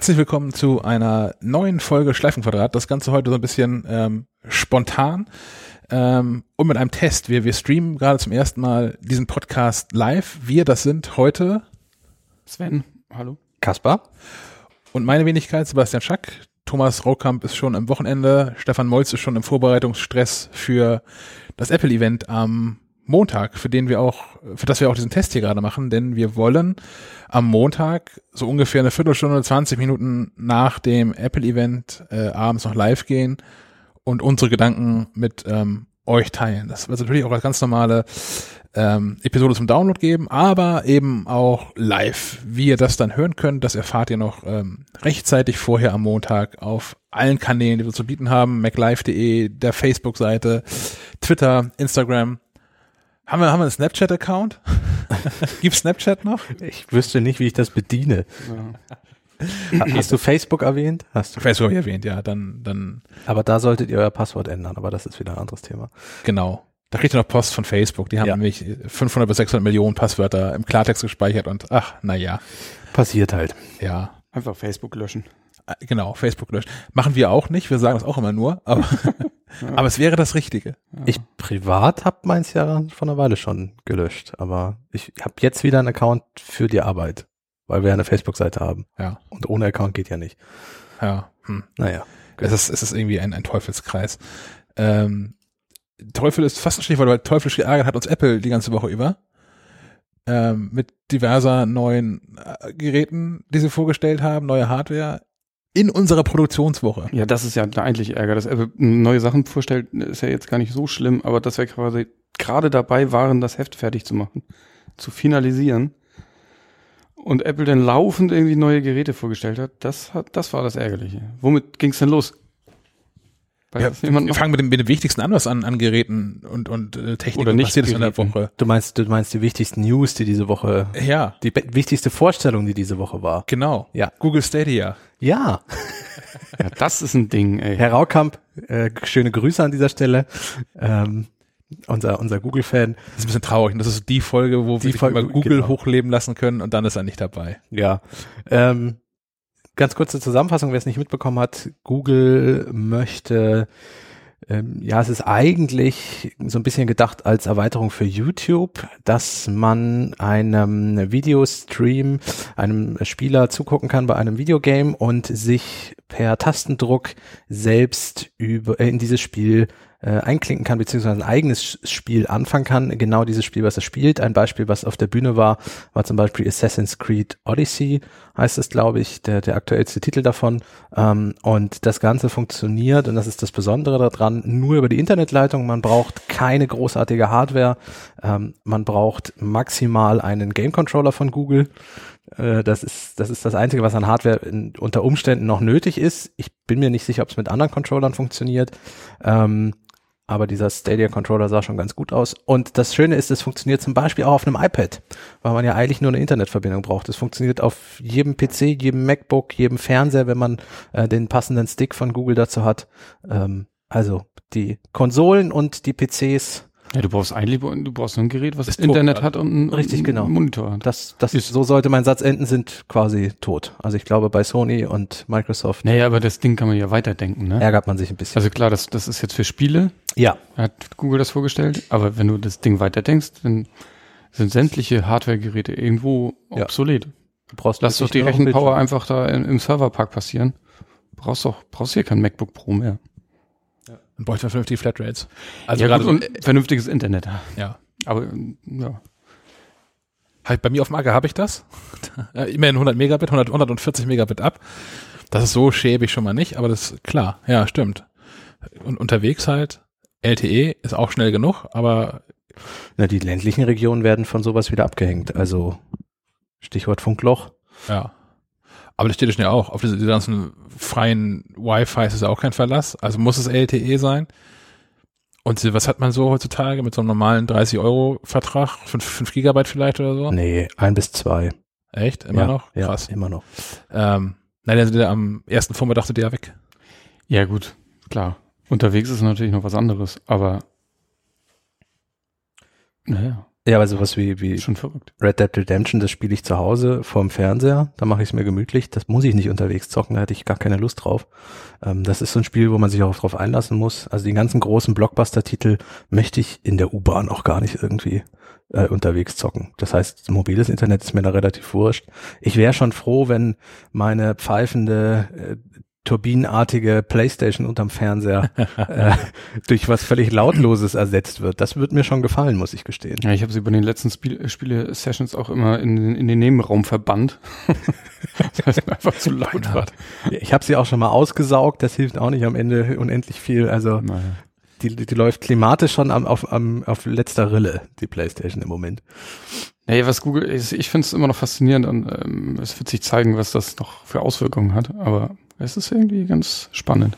Herzlich willkommen zu einer neuen Folge Schleifenquadrat. Das Ganze heute so ein bisschen ähm, spontan ähm, und mit einem Test. Wir, wir streamen gerade zum ersten Mal diesen Podcast live. Wir, das sind heute Sven, hallo. Kaspar. Und meine Wenigkeit, Sebastian Schack. Thomas Raukamp ist schon am Wochenende. Stefan Molz ist schon im Vorbereitungsstress für das Apple-Event am Montag, für den wir auch, für das wir auch diesen Test hier gerade machen, denn wir wollen am Montag so ungefähr eine Viertelstunde, 20 Minuten nach dem Apple-Event äh, abends noch live gehen und unsere Gedanken mit ähm, euch teilen. Das wird natürlich auch als ganz normale ähm, Episode zum Download geben, aber eben auch live. Wie ihr das dann hören könnt, das erfahrt ihr noch ähm, rechtzeitig vorher am Montag auf allen Kanälen, die wir zu bieten haben, maclive.de, der Facebook-Seite, Twitter, Instagram. Haben wir, haben wir einen Snapchat-Account? Gibt Snapchat noch? Ich wüsste nicht, wie ich das bediene. Ja. Hast du Facebook erwähnt? Hast du Facebook erwähnt, ja. Dann, dann. Aber da solltet ihr euer Passwort ändern, aber das ist wieder ein anderes Thema. Genau. Da kriegt ihr noch Post von Facebook. Die haben ja. nämlich 500 bis 600 Millionen Passwörter im Klartext gespeichert und ach, na ja. Passiert halt. Ja. Einfach Facebook löschen. Äh, genau, Facebook löschen. Machen wir auch nicht. Wir sagen das auch immer nur, aber Aber es wäre das Richtige. Ich privat habe meins ja vor einer Weile schon gelöscht, aber ich habe jetzt wieder einen Account für die Arbeit, weil wir eine Facebook-Seite haben. Ja. Und ohne Account geht ja nicht. Ja. Hm. Naja. Es ist, es ist irgendwie ein, ein Teufelskreis. Ähm, Teufel ist fast ein Stichwort, weil teuflisch geärgert hat uns Apple die ganze Woche über. Ähm, mit diverser neuen äh, Geräten, die sie vorgestellt haben, neue Hardware in unserer Produktionswoche. Ja, das ist ja eigentlich Ärger. Dass Apple neue Sachen vorstellt, ist ja jetzt gar nicht so schlimm, aber dass wir quasi gerade dabei waren, das Heft fertig zu machen, zu finalisieren und Apple dann laufend irgendwie neue Geräte vorgestellt hat, das hat, das war das Ärgerliche. Womit ging's denn los? Ja, wir fangen mit dem, mit dem Wichtigsten an, was an, an Geräten und, und äh, Technik Oder nicht passiert ist in der Woche. Du meinst, du meinst die wichtigsten News, die diese Woche, ja, die wichtigste Vorstellung, die diese Woche war. Genau. Ja. Google Stadia. Ja. ja das ist ein Ding, ey. Herr Raukamp, äh, schöne Grüße an dieser Stelle. Ähm, unser, unser Google-Fan. Das ist ein bisschen traurig. Das ist die Folge, wo die wir Folge, über Google genau. hochleben lassen können und dann ist er nicht dabei. Ja. Ähm, ganz kurze Zusammenfassung, wer es nicht mitbekommen hat. Google möchte ähm, ja, es ist eigentlich so ein bisschen gedacht als Erweiterung für YouTube, dass man einem Videostream, einem Spieler zugucken kann bei einem Videogame und sich per Tastendruck selbst über, äh, in dieses Spiel äh, einklinken kann, beziehungsweise ein eigenes Spiel anfangen kann. Genau dieses Spiel, was er spielt. Ein Beispiel, was auf der Bühne war, war zum Beispiel Assassin's Creed Odyssey, heißt es, glaube ich, der, der aktuellste Titel davon. Ähm, und das Ganze funktioniert, und das ist das Besondere daran, nur über die Internetleitung. Man braucht keine großartige Hardware. Ähm, man braucht maximal einen Game Controller von Google. Äh, das ist, das ist das Einzige, was an Hardware in, unter Umständen noch nötig ist. Ich bin mir nicht sicher, ob es mit anderen Controllern funktioniert. Ähm, aber dieser Stadia Controller sah schon ganz gut aus. Und das Schöne ist, es funktioniert zum Beispiel auch auf einem iPad, weil man ja eigentlich nur eine Internetverbindung braucht. Es funktioniert auf jedem PC, jedem MacBook, jedem Fernseher, wenn man äh, den passenden Stick von Google dazu hat. Ähm, also die Konsolen und die PCs ja, du brauchst eigentlich, du brauchst ein Gerät, was das Internet hat und einen, Richtig, genau. Monitor. Das, das ist, so sollte mein Satz enden, sind quasi tot. Also ich glaube, bei Sony und Microsoft. Naja, aber das Ding kann man ja weiterdenken, ne? Ärgert man sich ein bisschen. Also klar, das, das ist jetzt für Spiele. Ja. Hat Google das vorgestellt. Aber wenn du das Ding weiterdenkst, dann sind sämtliche Hardware-Geräte irgendwo ja. obsolet. Du brauchst Lass doch die Rechenpower einfach da im, im Serverpark passieren. Brauchst doch, brauchst hier kein MacBook Pro mehr. Dann bräuchte vernünftige Flatrates. Also ja, gerade so, und vernünftiges Internet. Ja. Aber, ja. Halt bei mir auf dem Acker habe ich das. Immerhin 100 Megabit, 100, 140 Megabit ab. Das ist so schäbig schon mal nicht, aber das ist klar. Ja, stimmt. Und unterwegs halt, LTE ist auch schnell genug, aber. Na, die ländlichen Regionen werden von sowas wieder abgehängt. Also, Stichwort Funkloch. Ja. Aber das steht ja schnell auch. Auf diese, diese ganzen freien Wi-Fi ist es auch kein Verlass. Also muss es LTE sein. Und was hat man so heutzutage mit so einem normalen 30-Euro-Vertrag? 5, 5 Gigabyte vielleicht oder so? Nee, ein bis zwei. Echt? Immer ja, noch? Krass. Ja, immer noch. Ähm, nein, der, der am ersten Vormittag sind die ja weg. Ja, gut, klar. Unterwegs ist natürlich noch was anderes, aber naja. Ja, aber sowas wie, wie Schon verrückt. Red Dead Redemption, das spiele ich zu Hause vorm Fernseher, da mache ich es mir gemütlich, das muss ich nicht unterwegs zocken, da hätte ich gar keine Lust drauf. Ähm, das ist so ein Spiel, wo man sich auch drauf einlassen muss. Also die ganzen großen Blockbuster-Titel möchte ich in der U-Bahn auch gar nicht irgendwie äh, unterwegs zocken. Das heißt, mobiles Internet ist mir da relativ wurscht. Ich wäre schon froh, wenn meine pfeifende äh, turbinenartige Playstation unterm Fernseher äh, durch was völlig Lautloses ersetzt wird. Das wird mir schon gefallen, muss ich gestehen. Ja, ich habe sie bei den letzten Spiel Spiele-Sessions auch immer in, den- in den Nebenraum verbannt. heißt, mir einfach zu laut war. Ich habe sie auch schon mal ausgesaugt, das hilft auch nicht am Ende unendlich viel. Also Naja. die, die läuft klimatisch schon am, auf, am, auf letzter Rille, die Playstation im Moment. Naja, was Google ist, ich finde es immer noch faszinierend und ähm, es wird sich zeigen, was das noch für Auswirkungen hat. Aber es ist irgendwie ganz spannend.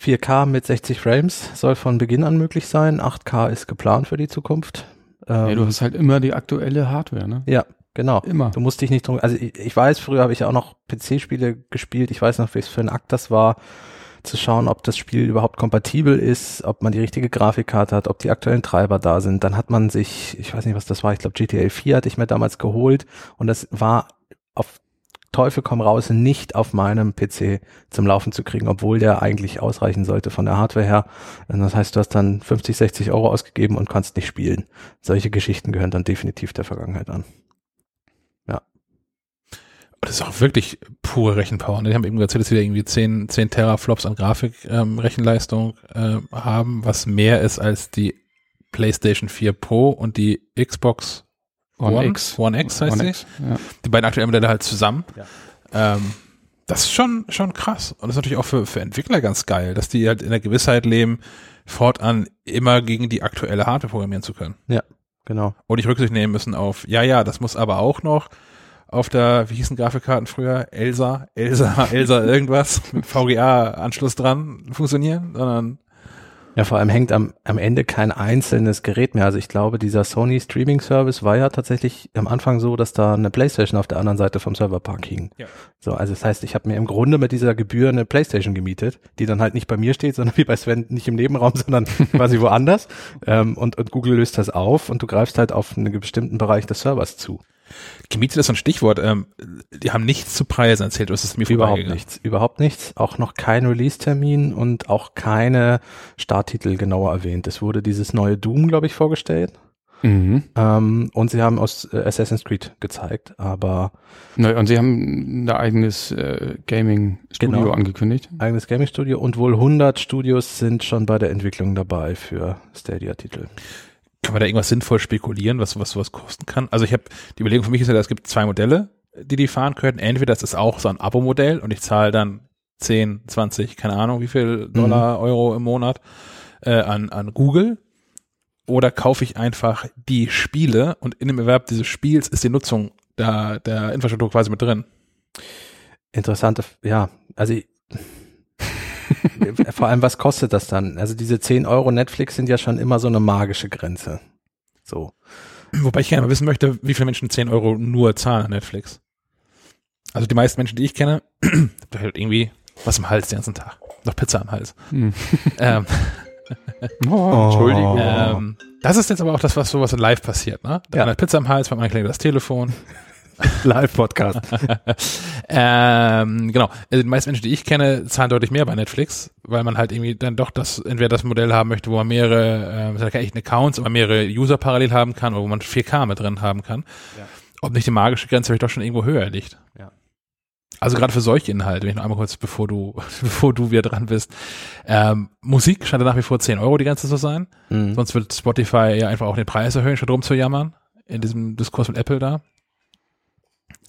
4K mit 60 Frames soll von Beginn an möglich sein. 8K ist geplant für die Zukunft. Ähm, Ja, du hast halt immer die aktuelle Hardware, ne? ja, genau. Immer. Du musst dich nicht drum, also ich, ich weiß, früher habe ich ja auch noch PC-Spiele gespielt. Ich weiß noch, wie es für ein Akt das war, zu schauen, ob das Spiel überhaupt kompatibel ist, ob man die richtige Grafikkarte hat, ob die aktuellen Treiber da sind. Dann hat man sich, ich weiß nicht, was das war, ich glaube GTA 4 hatte ich mir damals geholt und das war auf Teufel komm raus nicht auf meinem PC zum Laufen zu kriegen, obwohl der eigentlich ausreichen sollte von der Hardware her. Das heißt, du hast dann 50, 60 Euro ausgegeben und kannst nicht spielen. Solche Geschichten gehören dann definitiv der Vergangenheit an. Das ist auch wirklich pure Rechenpower. ne? Die haben eben erzählt, dass wir irgendwie 10, 10 Teraflops an Grafik-Rechenleistung ähm, haben, was mehr ist als die PlayStation 4 Pro und die Xbox One X. One X heißt One sie. X, ja. Die beiden aktuellen Modelle halt zusammen. Ja. Ähm, das ist schon, schon krass. Und das ist natürlich auch für, für Entwickler ganz geil, dass die halt in der Gewissheit leben, fortan immer gegen die aktuelle Hardware programmieren zu können. Genau. Und nicht Rücksicht nehmen müssen auf, ja, ja, das muss aber auch noch auf der, wie hießen Grafikkarten früher? Elsa, Elsa, Elsa irgendwas mit VGA-Anschluss dran funktionieren, sondern Ja, vor allem hängt am, am Ende kein einzelnes Gerät mehr. Also ich glaube, dieser Sony Streaming Service war ja tatsächlich am Anfang so, dass da eine Playstation auf der anderen Seite vom Serverpark hing. Ja. So, also das heißt, ich habe mir im Grunde mit dieser Gebühr eine Playstation gemietet, die dann halt nicht bei mir steht, sondern wie bei Sven nicht im Nebenraum, sondern quasi woanders. Ähm, und, und Google löst das auf und du greifst halt auf einen bestimmten Bereich des Servers zu. Gemietet ist so ein Stichwort. Ähm, die haben nichts zu Preisen erzählt, das ist mir Überhaupt nichts, überhaupt nichts. Auch noch kein Release-Termin und auch keine Starttitel genauer erwähnt. Es wurde dieses neue Doom, glaube ich, vorgestellt. Mhm. Ähm, und sie haben aus äh, Assassin's Creed gezeigt, aber Neu, und sie haben ein eigenes äh, Gaming-Studio Genau. angekündigt. eigenes Gaming-Studio und wohl 100 Studios sind schon bei der Entwicklung dabei für Stadia-Titel. Kann man da irgendwas sinnvoll spekulieren, was was sowas kosten kann? Also ich habe die Überlegung für mich ist ja, es gibt zwei Modelle, die die fahren können. Entweder das ist auch so ein Abo-Modell und ich zahle dann 10, 20, keine Ahnung, wie viel Dollar, Euro im Monat äh, an an Google. Oder kaufe ich einfach die Spiele und in dem Erwerb dieses Spiels ist die Nutzung der, der Infrastruktur quasi mit drin. Interessante, ja, also ich- vor allem, was kostet das dann? Also diese 10 Euro Netflix sind ja schon immer so eine magische Grenze. So. Wobei ich gerne mal wissen möchte, wie viele Menschen 10 Euro nur zahlen an Netflix. Also die meisten Menschen, die ich kenne, da halt irgendwie was im Hals den ganzen Tag. Noch Pizza am Hals. Hm. ähm, Oh, Entschuldigung. ähm, das ist jetzt aber auch das, was sowas in live passiert, ne? Da Ja. hat Pizza am Hals, beim klingelt das Telefon. Live-Podcast. ähm, genau. Also die meisten Menschen, die ich kenne, zahlen deutlich mehr bei Netflix, weil man halt irgendwie dann doch das, entweder das Modell haben möchte, wo man mehrere, äh, echt Accounts, aber mehrere User parallel haben kann, oder wo man 4K mit drin haben kann. Ja. Ob nicht die magische Grenze vielleicht doch schon irgendwo höher liegt. Ja. Also gerade für solche Inhalte, wenn ich noch einmal kurz, bevor du, bevor du wieder dran bist. Ähm, Musik scheint nach wie vor 10 Euro die ganze zu sein. Mhm. Sonst wird Spotify ja einfach auch den Preis erhöhen, statt rum zu jammern. In diesem Diskurs mit Apple da.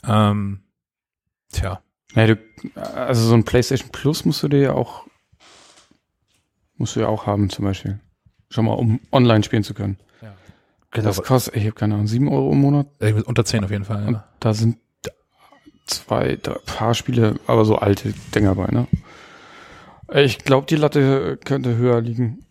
Ähm, tja. Ja, du, also so ein PlayStation Plus musst du dir ja auch, musst du ja auch haben zum Beispiel. Schon mal, um online spielen zu können. Genau. Das kostet, ich habe keine Ahnung, sieben Euro im Monat. Unter 10 auf jeden Fall. Und Ja. da sind zwei, drei, paar Spiele, aber so alte Dinger bei, ne? Ich glaube, die Latte könnte höher liegen.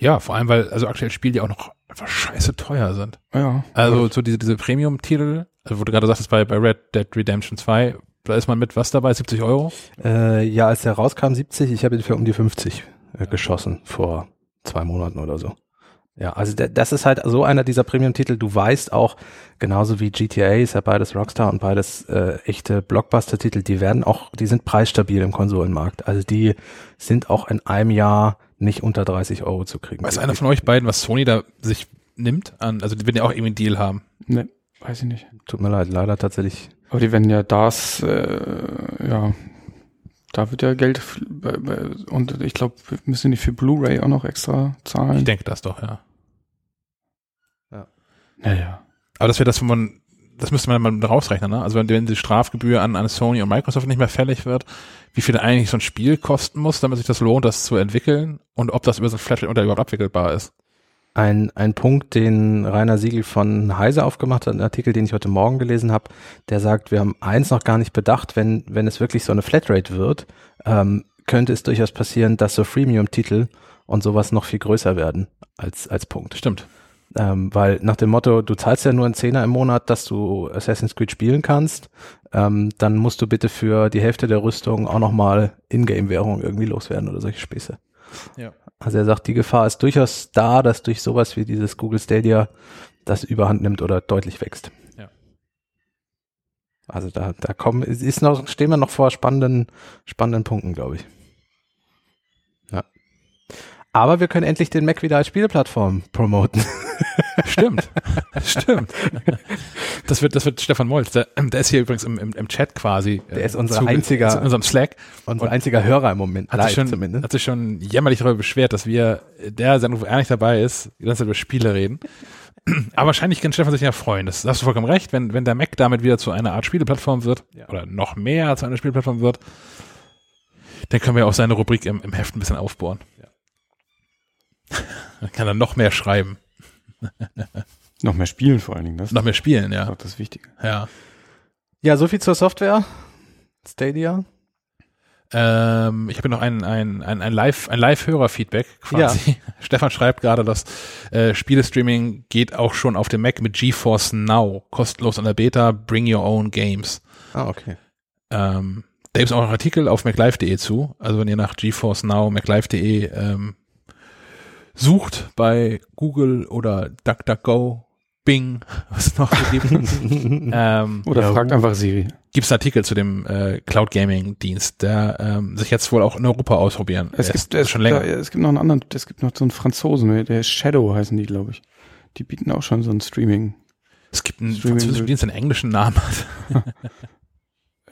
Ja, vor allem, weil also aktuell Spiele die auch noch einfach scheiße teuer sind. Ja. Also so diese, diese Premium-Titel, also wo du gerade sagtest, bei, bei Red Dead Redemption 2, da ist man mit was dabei? 70 Euro? Äh, ja, als der rauskam, 70, ich habe ihn für um die 50 äh, geschossen vor zwei Monaten oder so. Ja, also das ist halt so einer dieser Premium-Titel. Du weißt auch, genauso wie GTA ist ja beides Rockstar und beides äh, echte Blockbuster-Titel, die werden auch, die sind preisstabil im Konsolenmarkt. Also die sind auch in einem Jahr nicht unter 30 Euro zu kriegen. Weiß einer von euch beiden, was Sony da sich nimmt an, also die werden ja auch irgendwie einen Deal haben. Ne, weiß ich nicht. Tut mir leid, leider tatsächlich. Aber die werden ja das, äh, ja, da wird ja Geld und ich glaube, wir müssen nicht für Blu-ray auch noch extra Ich zahlen. denke das doch, ja. Naja. Aber das wäre das, wo man, das müsste man mal rausrechnen, ne? Also wenn, wenn die Strafgebühr an, an Sony und Microsoft nicht mehr fällig wird, wie viel eigentlich so ein Spiel kosten muss, damit sich das lohnt, das zu entwickeln und ob das über so ein Flatrate oder überhaupt abwickelbar ist. Ein, ein Punkt, den Rainer Siegel von Heise aufgemacht hat, ein Artikel, den ich heute Morgen gelesen habe, der sagt, wir haben eins noch gar nicht bedacht, wenn, wenn es wirklich so eine Flatrate wird, ähm, könnte es durchaus passieren, dass so Freemium-Titel und sowas noch viel größer werden als, als Punkt. Stimmt. Ähm, weil nach dem Motto, du zahlst ja nur einen Zehner im Monat, dass du Assassin's Creed spielen kannst, ähm, dann musst du bitte für die Hälfte der Rüstung auch nochmal Ingame-Währung irgendwie loswerden oder solche Späße. Ja. Also er sagt, die Gefahr ist durchaus da, dass durch sowas wie dieses Google Stadia das überhand nimmt oder deutlich wächst. Ja. Also da, da kommen, ist noch, stehen wir noch vor spannenden, spannenden Punkten, glaube ich. Aber wir können endlich den Mac wieder als Spieleplattform promoten. Stimmt. Stimmt. Das wird, das wird Stefan Molz. Der, der ist hier übrigens im, im, im Chat quasi. Der ist unser zuge- einziger- in unserem Slack. Unser Und- einziger Hörer im Moment, Hat sich, schon, zumindest. hat sich schon jämmerlich darüber beschwert, dass wir, der Sendung, wo er nicht dabei ist, die ganze Zeit über Spiele reden. Aber wahrscheinlich kann Stefan sich ja freuen. Das hast du vollkommen recht. Wenn, wenn der Mac damit wieder zu einer Art Spieleplattform wird, Ja. oder noch mehr zu einer Spieleplattform wird, dann können wir auch seine Rubrik im, im Heft ein bisschen aufbohren. Dann kann er noch mehr schreiben, Noch mehr spielen vor allen Dingen, das noch mehr spielen, ist ja. auch das Wichtige. Ja. Ja, so viel zur Software. Stadia. Ähm, ich habe noch ein, ein, ein, ein Live, ein Live-Hörer-Feedback quasi. Stefan schreibt gerade, dass äh, Spielestreaming geht auch schon auf dem Mac mit GeForce Now, kostenlos an der Beta, bring your own games. Ah, okay. Ähm, da gibt es auch einen Artikel auf maclife.de zu. Also wenn ihr nach GeForce Now, maclife.de ähm, sucht bei Google oder DuckDuckGo, Bing, was es noch gibt, ähm, Oder Ja, fragt einfach Siri. gibt es Artikel zu dem äh, Cloud Gaming Dienst, der ähm, sich jetzt wohl auch in Europa ausprobieren. Es gibt, es, schon länger. Da, es gibt noch einen anderen, es gibt noch so einen Franzosen, der ist Shadow heißen die, glaube ich. Die bieten auch schon so ein Streaming. Es gibt einen Streaming- französischen Dienst, der einen englischen Namen hat.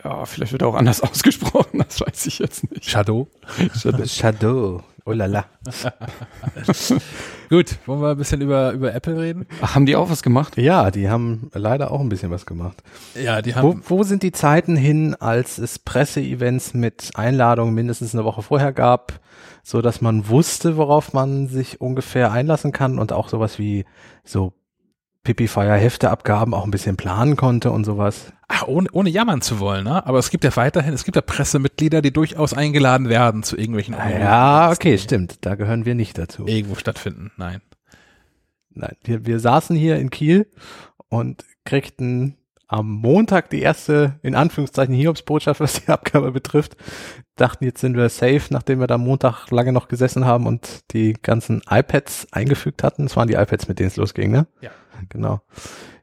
Ja, vielleicht wird er auch anders ausgesprochen, das weiß ich jetzt nicht. Shadow. Shadow. Oh la la. Gut, wollen wir ein bisschen über, über Apple reden? Ach, haben die auch was gemacht? Ja, die haben leider auch ein bisschen was gemacht. Ja, die Wo, haben. wo sind die Zeiten hin, als es Presseevents mit Einladungen mindestens eine Woche vorher gab, so dass man wusste, worauf man sich ungefähr einlassen kann und auch sowas wie so Pipi-Fire-Hefteabgaben auch ein bisschen planen konnte und sowas. Ach, ohne, ohne jammern zu wollen, ne? Aber es gibt ja weiterhin, es gibt ja Pressemitglieder, die durchaus eingeladen werden zu irgendwelchen Ah, Ja, okay, stimmt. Da gehören wir nicht dazu. irgendwo stattfinden. Nein. Nein, wir, wir saßen hier in Kiel und kriegten am Montag die erste, in Anführungszeichen, Hiobsbotschaft, was die Abgabe betrifft. Dachten, jetzt sind wir safe, nachdem wir da Montag lange noch gesessen haben und die ganzen iPads eingefügt hatten. Es waren die iPads, mit denen es losging, ne? Ja. Genau.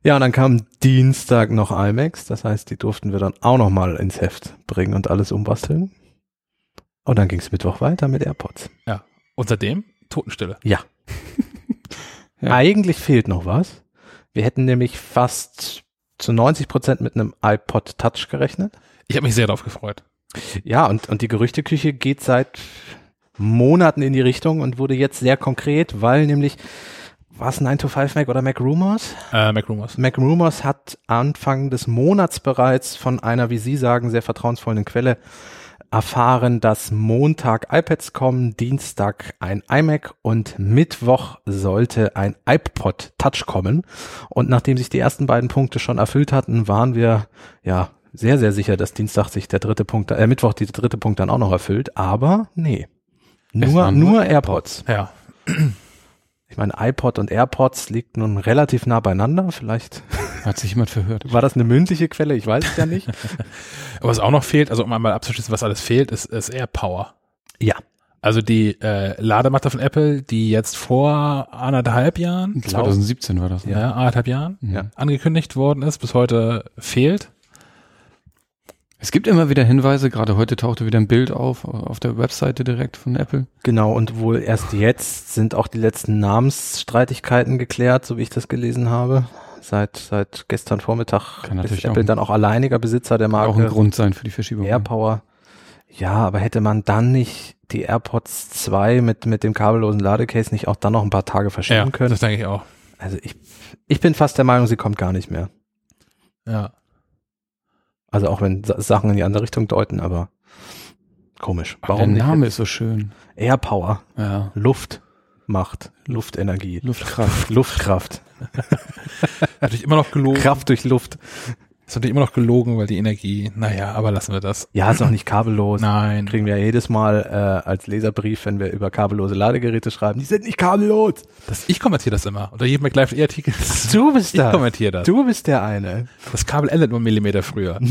Ja, und dann kam Dienstag noch iMacs. Das heißt, die durften wir dann auch noch mal ins Heft bringen und alles umbasteln. Und dann ging es Mittwoch weiter mit AirPods. Und seitdem Totenstille. Ja. Eigentlich fehlt noch was. Wir hätten nämlich fast zu 90 Prozent mit einem iPod Touch gerechnet. Ich habe mich sehr darauf gefreut. Ja, und, und die Gerüchteküche geht seit Monaten in die Richtung und wurde jetzt sehr konkret, weil nämlich, war es 9 to 5 Mac oder Mac Rumors? Äh, Mac Rumors. Mac Rumors hat Anfang des Monats bereits von einer, wie Sie sagen, sehr vertrauensvollen Quelle erfahren, dass Montag iPads kommen, Dienstag ein iMac und Mittwoch sollte ein iPod Touch kommen. Und nachdem sich die ersten beiden Punkte schon erfüllt hatten, waren wir ja sehr, sehr sicher, dass Dienstag sich der dritte Punkt, äh, Mittwoch der dritte Punkt dann auch noch erfüllt. Aber nee. Nur, nur nur AirPods. Ja. Ich meine, iPod und AirPods liegt nun relativ nah beieinander. Vielleicht Hat sich jemand verhört? war das eine mündliche Quelle, ich weiß es ja nicht. Aber was auch noch fehlt, also um einmal abzuschließen, was alles fehlt, ist, ist AirPower. ja. Also die äh, Ladematte von Apple, die jetzt vor anderthalb Jahren, 2017 war das. ja, anderthalb Jahren. Ja. angekündigt worden ist, bis heute fehlt. Es gibt immer wieder Hinweise, gerade heute tauchte wieder ein Bild auf, auf der Webseite direkt von Apple. Genau, und wohl erst jetzt sind auch die letzten Namensstreitigkeiten geklärt, so wie ich das gelesen habe. Seit, seit gestern Vormittag Kann ist Apple auch- dann auch alleiniger Besitzer der Auch ein Marke Grund sein für die Verschiebung. AirPower. Ja, aber hätte man dann nicht die AirPods 2 mit, mit dem kabellosen Ladecase nicht auch dann noch ein paar Tage verschieben können? das denke ich auch. Also ich, ich bin fast der Meinung, sie kommt gar nicht mehr. Ja. Also auch wenn Sa- Sachen in die andere Richtung deuten, aber komisch. Warum der Name ist so schön. AirPower, Ja. Luft, Macht, Luftenergie, Luftkraft. Luftkraft, Natürlich immer noch gelogen. Kraft durch Luft. Ist natürlich immer noch gelogen, weil die Energie, naja, aber lassen wir das. Ja, ist auch nicht kabellos. Nein. Kriegen wir ja jedes Mal äh, als Leserbrief, wenn wir über kabellose Ladegeräte schreiben. Die sind nicht kabellos. Das, ich kommentiere das immer. Unter jedem McLive-Artikel. Du bist Ich da. kommentiere das. Du bist der eine. Das Kabel endet nur einen Millimeter früher.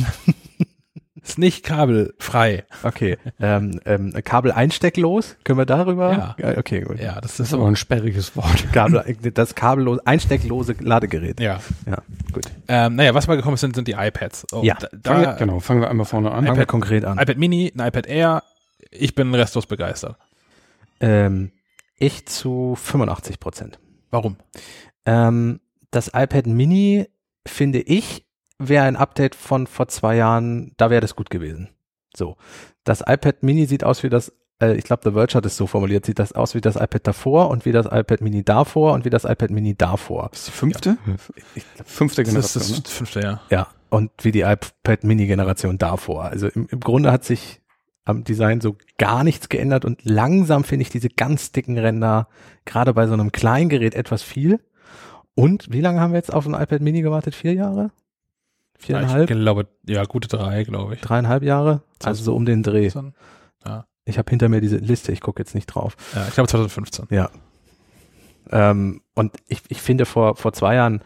ist nicht kabelfrei. Okay. ähm, ähm, Kabel einstecklos. Können wir darüber? Ja. Okay, gut. Ja, das ist aber ein sperriges Wort. Kabel, das kabellos, einstecklose Ladegerät. Ja. Ja, gut. Ähm, naja, was mal gekommen sind, sind die iPads. Oh, Ja. Da, wir, da, genau, fangen wir einmal vorne an. Fangen wir konkret an. iPad Mini, ein iPad Air. Ich bin restlos begeistert. Ähm, ich zu 85 Prozent. Warum? Ähm, das iPad Mini, finde ich, wäre ein Update von vor zwei Jahren, da wäre das gut gewesen. So. Das iPad Mini sieht aus wie das, äh, ich glaube, The Verge hat es so formuliert, sieht das aus wie das iPad davor und wie das iPad Mini davor und wie das iPad Mini davor. Das ist die fünfte? Fünfte Das ist Generation. das fünfte Jahr. Ja, und wie die iPad Mini-Generation davor. Also im, im Grunde hat sich am Design so gar nichts geändert und langsam finde ich diese ganz dicken Ränder gerade bei so einem Kleingerät etwas viel. Und wie lange haben wir jetzt auf ein iPad Mini gewartet? Vier Jahre? Viereinhalb? Ich glaube, ja, gute drei, glaube ich. Dreieinhalb Jahre? Also so um den Dreh. Ja, Ich habe hinter mir diese Liste, ich gucke jetzt nicht drauf. ja ich glaube 2015. Ja. Ähm, und ich, ich finde, vor, vor zwei Jahren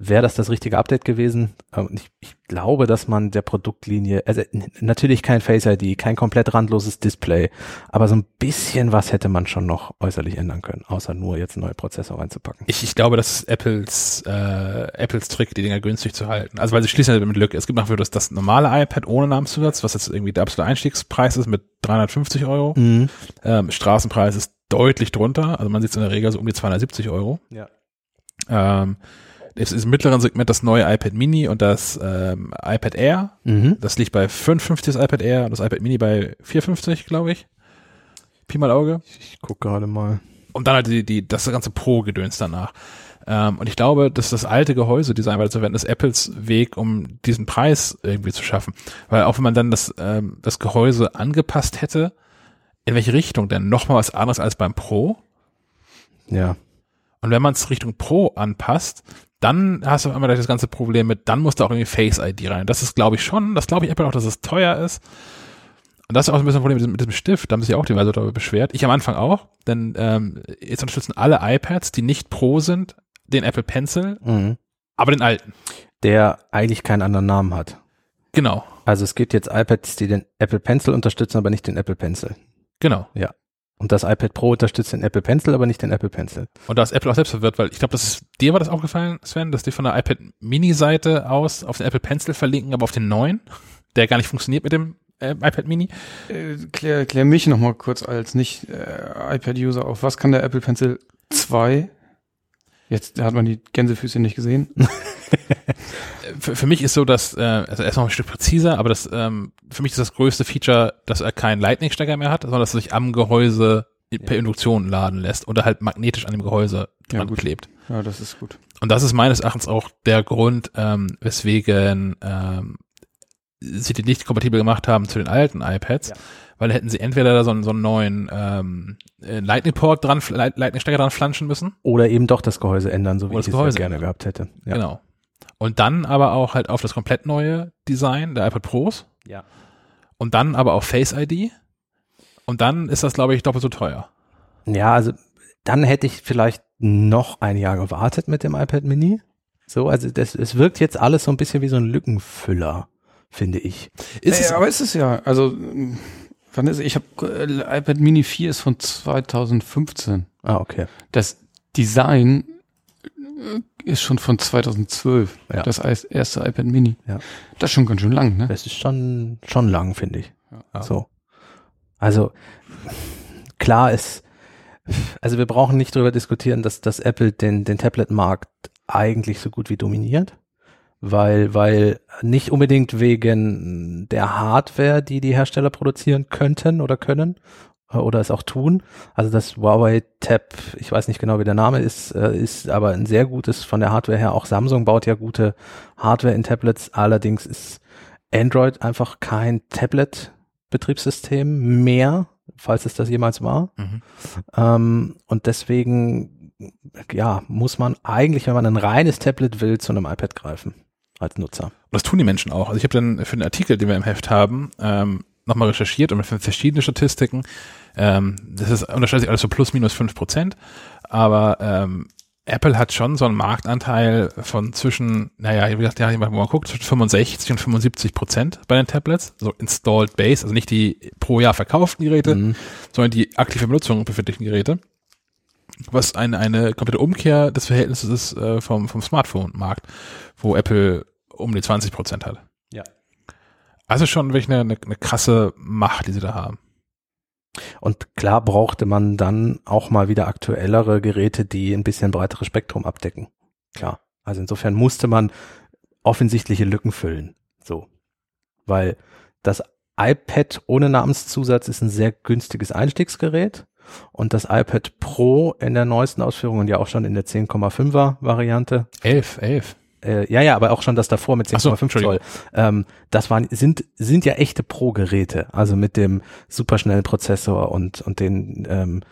wäre das das richtige Update gewesen. Ähm, ich, ich glaube, dass man der Produktlinie, also natürlich kein Face ID, kein komplett randloses Display, aber so ein bisschen was hätte man schon noch äußerlich ändern können, außer nur jetzt neuen Prozessor reinzupacken. Ich, ich glaube, das ist Apples, äh, Apples Trick, die Dinger günstig zu halten. Also weil sie schließen ja mit Lücke. Es gibt nach wie vor das, das normale iPad ohne Namenszusatz, was jetzt irgendwie der absolute Einstiegspreis ist mit 350 Euro. Mhm. Ähm, Straßenpreis ist deutlich drunter. Also man sieht es in der Regel so um die 270 Euro. Ja. Ähm, es ist im mittleren Segment das neue iPad Mini und das ähm, iPad Air. Mhm. Das liegt bei 55 das iPad Air und das iPad Mini bei 450, glaube ich. Pi mal Auge. Ich gucke gerade mal. Und dann halt die, die, das ganze Pro-Gedöns danach. Ähm, und ich glaube, dass das alte Gehäuse-Design weiterzuverwenden ist Apples Weg, um diesen Preis irgendwie zu schaffen. Weil auch wenn man dann das, ähm, das Gehäuse angepasst hätte, in welche Richtung denn? Nochmal was anderes als beim Pro? Ja. Und wenn man es Richtung Pro anpasst, dann hast du auf einmal gleich das ganze Problem mit, dann muss da auch irgendwie Face ID rein. Das ist, glaube ich, schon, das glaube ich Apple auch, dass es teuer ist. Und das ist auch ein bisschen ein Problem mit diesem, mit diesem Stift. Da haben sich auch die Weise darüber beschwert. Ich am Anfang auch, denn ähm, jetzt unterstützen alle iPads, die nicht Pro sind, den Apple Pencil, Mhm. aber den alten. Der eigentlich keinen anderen Namen hat. Genau, Also es gibt jetzt iPads, die den Apple Pencil unterstützen, aber nicht den Apple Pencil. genau. Und das iPad Pro unterstützt den Apple Pencil, aber nicht den Apple Pencil. Und da ist Apple auch selbst verwirrt, weil ich glaube, das ist, dir war das aufgefallen, Sven, dass die von der iPad Mini-Seite aus auf den Apple Pencil verlinken, aber auf den neuen, der gar nicht funktioniert mit dem äh, iPad Mini. Äh, klär, klär mich noch mal kurz als nicht äh, iPad-User auf. Was kann der Apple Pencil 2? Jetzt hat man die Gänsefüße nicht gesehen. für, für mich ist so, dass, äh, also er noch ein Stück präziser, aber das, ähm, für mich ist das größte Feature, dass er keinen Lightning-Stecker mehr hat, sondern dass er sich am Gehäuse per Induktion laden lässt oder halt magnetisch an dem Gehäuse Ja, dran gut. klebt. Ja, das ist gut. Und das ist meines Erachtens auch der Grund, ähm, weswegen ähm, sie die nicht kompatibel gemacht haben zu den alten iPads, Ja. weil hätten sie entweder da so, einen- so einen neuen ähm, äh, Lightning-Port dran, Light- Lightning-Stecker dran flanschen müssen, Oder eben doch das Gehäuse ändern, so wie ich es ja gerne gehabt hätte. Ja. genau. Und dann aber auch halt auf das komplett neue Design der iPad Pros Ja. und dann aber auf Face ID und dann ist das, glaube ich, doppelt so teuer. Ja, also dann hätte ich vielleicht noch ein Jahr gewartet mit dem iPad Mini. So, also das, es wirkt jetzt alles so ein bisschen wie so ein Lückenfüller, finde ich. Ist Äh, es, aber ist es ja. Also, ähm, Wann ist ich habe äh, iPad Mini 4 ist von 2015. Ah, okay. Das Design ist schon von 2012. Ja. Das erste iPad Mini. Ja. Das ist schon ganz schön lang, ne? Das ist schon, schon lang, finde ich. Ja. So. Also, klar ist, also wir brauchen nicht darüber diskutieren, dass, dass Apple den, den Tablet-Markt eigentlich so gut wie dominiert. Weil, weil nicht unbedingt wegen der Hardware, die die Hersteller produzieren könnten oder können oder es auch tun. Also das Huawei Tab, ich weiß nicht genau, wie der Name ist, äh, ist aber ein sehr gutes von der Hardware her. Auch Samsung baut ja gute Hardware in Tablets. Allerdings ist Android einfach kein Tablet-Betriebssystem mehr, falls es das jemals war. Mhm. Ähm, und deswegen, ja, muss man eigentlich, wenn man ein reines Tablet will, zu einem iPad greifen als Nutzer. Und das tun die Menschen auch. Also ich habe dann für den Artikel, den wir im Heft haben, ähm, nochmal recherchiert und mit verschiedene Statistiken. Ähm, das ist unterscheidet sich alles so plus minus fünf Prozent. Aber ähm, Apple hat schon so einen Marktanteil von zwischen, naja, wie gesagt, ja, wo man guckt, zwischen 65 und 75 Prozent bei den Tablets, so installed base, also nicht die pro Jahr verkauften Geräte, Mhm. sondern die aktive Benutzung befindlichen Geräte. Was eine, eine komplette Umkehr des Verhältnisses ist äh, vom, vom Smartphone-Markt, wo Apple um die 20 Prozent hat. Also schon wirklich eine, eine, eine krasse Macht, die sie da haben. Und klar brauchte man dann auch mal wieder aktuellere Geräte, die ein bisschen breiteres Spektrum abdecken. Klar. Also insofern musste man offensichtliche Lücken füllen. So. Weil das iPad ohne Namenszusatz ist ein sehr günstiges Einstiegsgerät. Und das iPad Pro in der neuesten Ausführung und ja auch schon in der 10,5er Variante Elf, elf. Äh, ja, ja, aber auch schon das davor mit Ach so, 10,5 Zoll. Ähm, das waren, sind, sind ja echte Pro-Geräte, also mit dem superschnellen Prozessor und, und den, ähm,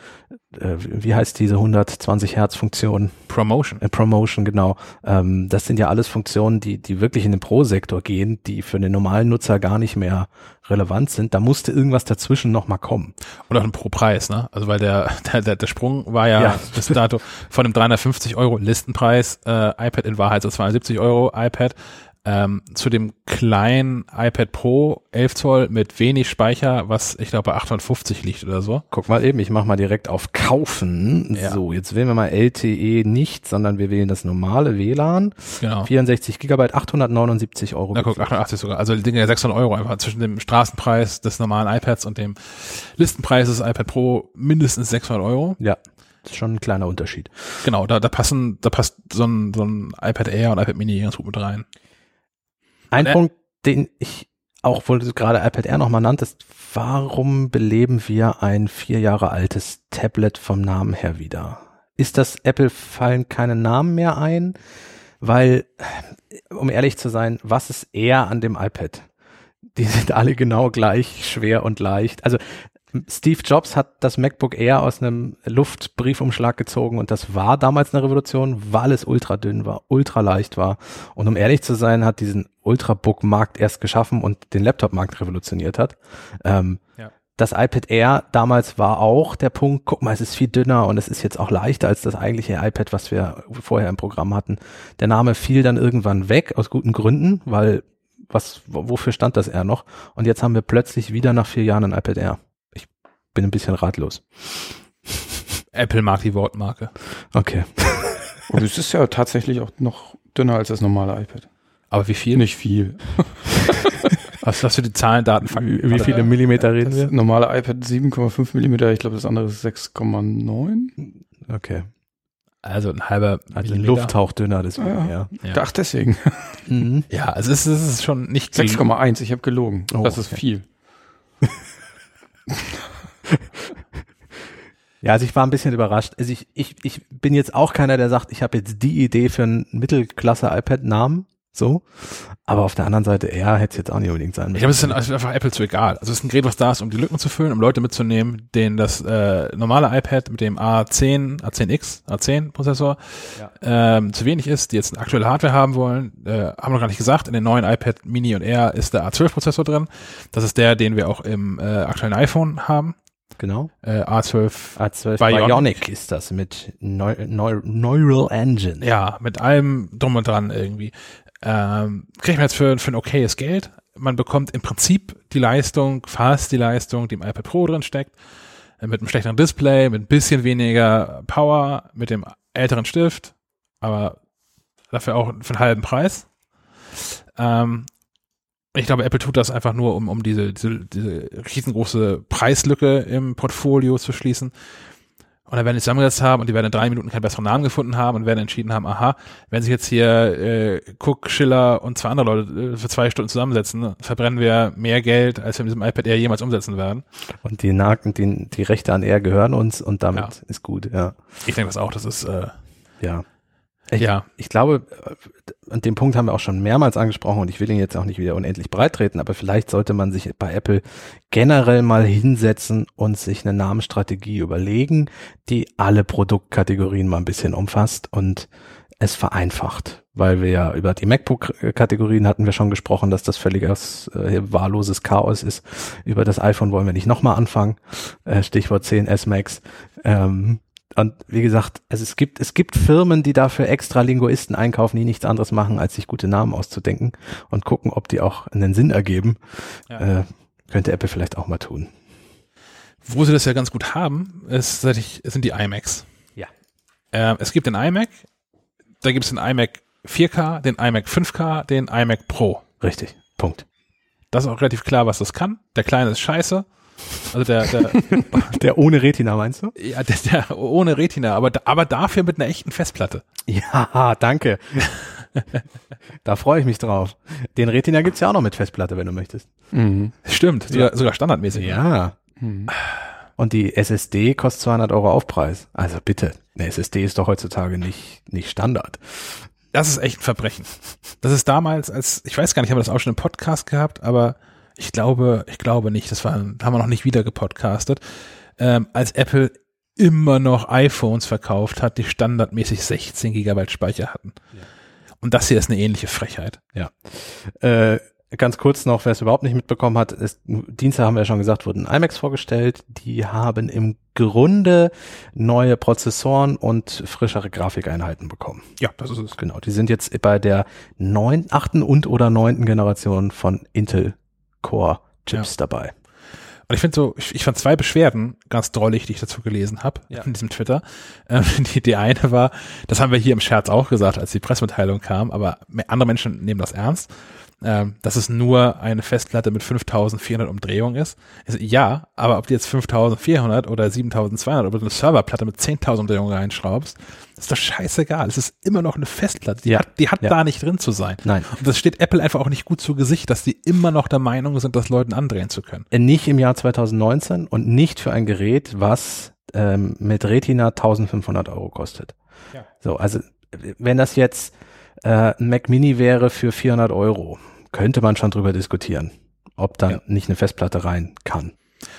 äh, wie heißt diese 120 Hertz Funktion? Promotion. Äh, Promotion, genau. Ähm, das sind ja alles Funktionen, die, die wirklich in den Pro-Sektor gehen, die für den normalen Nutzer gar nicht mehr relevant sind. Da musste irgendwas dazwischen noch mal kommen. Und auch ein Pro-Preis, ne? Also weil der, der, der, der Sprung war ja, Ja. bis dato von einem 350 Euro Listenpreis äh, iPad in Wahrheit so 270 Euro iPad ähm, zu dem kleinen iPad Pro 11 Zoll mit wenig Speicher, was ich glaube bei 850 liegt oder so. Guck mal eben, ich mach mal direkt auf Kaufen. Ja. So, jetzt wählen wir mal LTE nicht, sondern wir wählen das normale WLAN. Genau. 64 Gigabyte, 879 Euro. Na guck, 88 sogar. Also die Dinge 600 Euro einfach zwischen dem Straßenpreis des normalen iPads und dem Listenpreis des iPad Pro mindestens 600 Euro. Ja, das ist schon ein kleiner Unterschied. Genau, da, da passen, da passt so ein, so ein iPad Air und iPad Mini ganz gut mit rein. Ein Äh. Punkt, den ich auch, wo du gerade iPad Air nochmal nanntest, warum beleben wir ein vier Jahre altes Tablet vom Namen her wieder? Ist das Apple fallen keine Namen mehr ein? Weil, um ehrlich zu sein, was ist eher an dem iPad? Die sind alle genau gleich schwer und leicht. Also Steve Jobs hat das MacBook Air aus einem Luftbriefumschlag gezogen und das war damals eine Revolution, weil es ultra dünn war, ultra leicht war. Und um ehrlich zu sein, hat diesen Ultrabook-Markt erst geschaffen und den Laptop-Markt revolutioniert hat. Ähm, Ja. Das iPad Air damals war auch der Punkt, guck mal, es ist viel dünner und es ist jetzt auch leichter als das eigentliche iPad, was wir vorher im Programm hatten. Der Name fiel dann irgendwann weg, aus guten Gründen, weil was, wo- wofür stand das Air noch? Und jetzt haben wir plötzlich wieder nach vier Jahren ein iPad Air. Bin ein bisschen ratlos. Apple mag die Wortmarke. Okay. Und es ist ja tatsächlich auch noch dünner als das normale iPad. Aber wie viel? Nicht viel. Was hast du die Zahlen, Daten, Fakten? Wie, wie viele Millimeter reden Das wir? normale iPad 7,5 Millimeter, ich glaube das andere ist 6,9. Okay. Also ein halber Also ein. Luftauch dünner, deswegen, Ja. ja. Ja. Ach, deswegen. Mhm. Ja, also es ist, es ist schon nicht gel- 6,1, ich habe gelogen. Oh, das ist okay. viel. Ja, also ich war ein bisschen überrascht. Also ich, ich, ich bin jetzt auch keiner, der sagt, ich habe jetzt die Idee für einen Mittelklasse-iPad-Namen. So. Aber auf der anderen Seite, ja, hätte es jetzt auch nicht unbedingt sein Ich glaube, es ist also einfach Apple zu egal. Also es ist ein Gerät, was da ist, um die Lücken zu füllen, um Leute mitzunehmen, denen das äh, normale iPad mit dem A10, A10X, A10 Prozessor ähm, zu wenig ist, die jetzt eine aktuelle Hardware haben wollen. Äh, haben wir gar nicht gesagt, in den neuen iPad Mini und Air ist der A12 Prozessor drin. Das ist der, den wir auch im äh, aktuellen iPhone haben. Genau. Äh, A12 A12 Bionic. Bionic, ist das mit Neu Neu Neural Engine. Ja, mit allem drum und dran irgendwie. Ähm, kriegt man jetzt für, für ein okayes Geld. man bekommt im Prinzip die Leistung, fast die Leistung, die im iPad Pro drin steckt, äh, mit einem schlechteren Display, mit ein bisschen weniger Power, mit dem älteren Stift, aber dafür auch für einen halben Preis. Ähm, ich glaube, Apple tut das einfach nur, um, um diese, diese, diese riesengroße Preislücke im Portfolio zu schließen. Und dann werden die zusammengesetzt haben und die werden in drei Minuten keinen besseren Namen gefunden haben und werden entschieden haben, aha, wenn sich jetzt hier äh, Cook, Schiller und zwei andere Leute äh, für zwei Stunden zusammensetzen, verbrennen wir mehr Geld, als wir mit diesem iPad Air jemals umsetzen werden. Und die Naken, die, die Rechte an Air gehören uns und damit Ja. ist gut, ja. Ich denke das auch, das ist äh, Ja. Ich, ja. ich glaube, und den Punkt haben wir auch schon mehrmals angesprochen und ich will ihn jetzt auch nicht wieder unendlich breit treten, aber vielleicht sollte man sich bei Apple generell mal hinsetzen und sich eine Namensstrategie überlegen, die alle Produktkategorien mal ein bisschen umfasst und es vereinfacht, weil wir ja über die MacBook-Kategorien hatten wir schon gesprochen, dass das völliges äh, wahlloses Chaos ist. Über das iPhone wollen wir nicht nochmal anfangen. Äh, Stichwort 10S Max. Ähm, und wie gesagt, also es gibt, es gibt Firmen, die dafür extra Linguisten einkaufen, die nichts anderes machen, als sich gute Namen auszudenken und gucken, ob die auch einen Sinn ergeben. Ja. Äh, könnte Apple vielleicht auch mal tun. Wo sie das ja ganz gut haben, ist, sind die iMacs. Ja. Ähm, es gibt den iMac, da gibt es den iMac 4K, den iMac 5K, den iMac Pro. Richtig. Punkt. Das ist auch relativ klar, was das kann. Der kleine ist scheiße. Also der, der, Der ohne Retina meinst du? ja, der, der ohne Retina, aber, aber dafür mit einer echten Festplatte. Ja, danke. da freue ich mich drauf. Den Retina gibt's ja auch noch mit Festplatte, wenn du möchtest. Mhm. Stimmt, sogar, sogar standardmäßig. Ja. Mhm. Und die SSD kostet 200 Euro Aufpreis. Also bitte, eine SSD ist doch heutzutage nicht, nicht Standard. Das ist echt ein Verbrechen. Das ist damals, als, ich weiß gar nicht, haben wir das auch schon im Podcast gehabt, aber ich glaube, ich glaube nicht, das war, haben wir noch nicht wieder gepodcastet, ähm, als Apple immer noch iPhones verkauft hat, die standardmäßig 16 Gigabyte Speicher hatten. Und das hier ist eine ähnliche Frechheit. Äh, ganz kurz noch, wer es überhaupt nicht mitbekommen hat, ist, Dienstag haben wir ja schon gesagt, wurden iMacs vorgestellt. Die haben im Grunde neue Prozessoren und frischere Grafikeinheiten bekommen. Ja, das ist es. Genau, die sind jetzt bei der neunten, achten und oder neunten Generation von Intel Core Chips dabei. Und ich finde so, ich, ich fand zwei Beschwerden ganz drollig, die ich dazu gelesen habe Ja. in diesem Twitter. Ähm, die, die eine war, das haben wir hier im Scherz auch gesagt, als die Pressemitteilung kam, aber andere Menschen nehmen das ernst, ähm, dass es nur eine Festplatte mit 5400 Umdrehungen ist. Ich so, ja, aber ob du jetzt 5400 oder 7200 oder eine Serverplatte mit 10.000 Umdrehungen reinschraubst, ist doch scheißegal. Es ist immer noch eine Festplatte. Die Ja. hat, die hat Ja. da nicht drin zu sein. Nein, Und das steht Apple einfach auch nicht gut zu Gesicht, dass die immer noch der Meinung sind, das Leuten andrehen zu können. Äh, nicht im Jahr 2019 und nicht für ein Gerät, was ähm, mit Retina 1500 Euro kostet. Ja. So, also wenn das jetzt äh, ein Mac Mini wäre für 400 Euro, könnte man schon drüber diskutieren, ob da Ja. nicht eine Festplatte rein kann.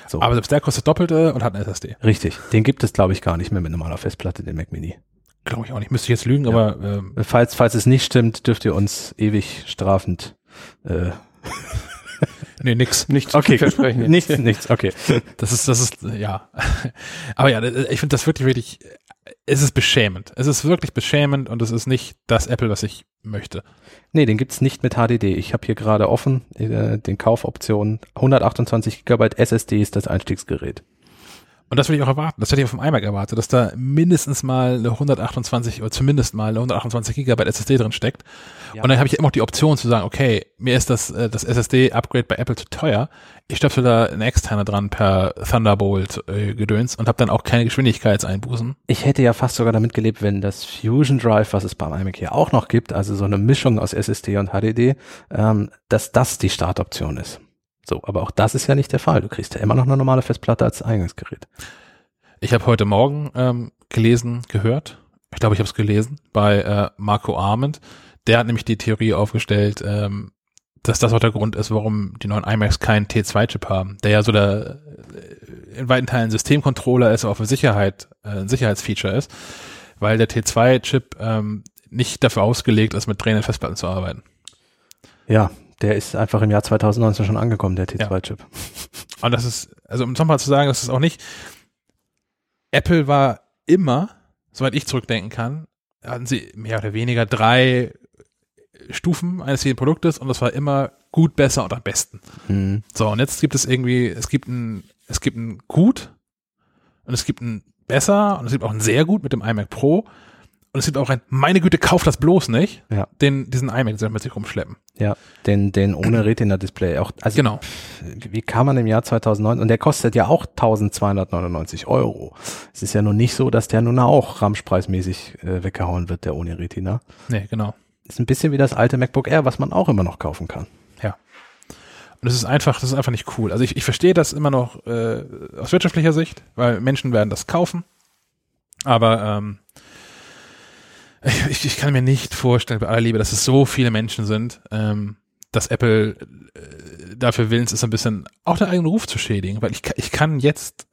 So, Aber selbst der kostet doppelte und hat eine SSD. richtig. Den gibt es, glaube ich, gar nicht mehr mit normaler Festplatte, den Mac Mini. Glaube ich auch nicht. Müsste ich jetzt lügen, Ja. aber ähm, Falls, falls es nicht stimmt, dürft ihr uns ewig strafend äh, nee, nix. Nicht zu Okay, versprechen. nichts, nichts, okay. Das ist, das ist, ja. aber ja, ich finde das wirklich, wirklich, es ist beschämend. Es ist wirklich beschämend und es ist nicht das Apple, was ich möchte. Nee, den gibt's nicht mit HDD. Ich habe hier gerade offen äh, den Kaufoptionen. 128 GB SSD ist das Einstiegsgerät. Und das würde ich auch erwarten. Das hätte ich auf dem iMac erwartet, dass da mindestens mal eine 128 oder zumindest mal eine 128 Gigabyte SSD drin steckt. Ja. Und dann habe ich immer auch die Option zu sagen, okay, mir ist das, äh, das SSD-Upgrade bei Apple zu teuer. Ich stöpsel da eine externe dran per Thunderbolt äh, Gedöns und habe dann auch keine Geschwindigkeitseinbußen. Ich hätte ja fast sogar damit gelebt, wenn das Fusion Drive, was es beim iMac hier auch noch gibt, also so eine Mischung aus SSD und HDD, ähm, dass das die Startoption ist. So, aber auch das ist ja nicht der Fall. Du kriegst ja immer noch eine normale Festplatte als Eingangsgerät. Ich habe heute Morgen ähm, gelesen, gehört, ich glaube, ich habe es gelesen, bei äh, Marco Arment. Der hat nämlich die Theorie aufgestellt, ähm, dass das auch der Grund ist, warum die neuen iMacs keinen T2-Chip haben, der ja so der äh, in weiten Teilen Systemcontroller ist, aber auch für Sicherheit äh, ein Sicherheitsfeature ist, weil der T2-Chip ähm, nicht dafür ausgelegt ist, mit drehenden Festplatten zu arbeiten. Ja, der ist einfach im Jahr 2019 schon angekommen, der T2-Chip. Und das ist, also um es nochmal zu sagen, das ist auch nicht, Apple war immer, soweit ich zurückdenken kann, hatten sie mehr oder weniger drei Stufen eines jeden Produktes und das war immer gut, besser und am besten. Hm. So, und jetzt gibt es irgendwie, es gibt ein, es gibt ein gut und es gibt ein besser und es gibt auch ein sehr gut mit dem iMac Pro und es gibt auch ein, meine Güte, kauf das bloß nicht, Ja. den, diesen iMac, den mit sich rumschleppen. Ja, den, den ohne Retina-Display auch. Also Genau. wie kann man im Jahr 2009, und der kostet ja auch 1299 Euro. Es ist ja nun nicht so, dass der nun auch ramschpreismäßig äh, weggehauen wird, der ohne Retina. Nee, genau. Ist ein bisschen wie das alte MacBook Air, was man auch immer noch kaufen kann. Und es ist einfach, das ist einfach nicht cool. Also ich, ich verstehe das immer noch äh, aus wirtschaftlicher Sicht, weil Menschen werden das kaufen. Aber ähm, ich, ich kann mir nicht vorstellen, bei aller Liebe, dass es so viele Menschen sind, ähm, dass Apple äh, dafür willens ist, ein bisschen auch den eigenen Ruf zu schädigen, weil ich, ich kann jetzt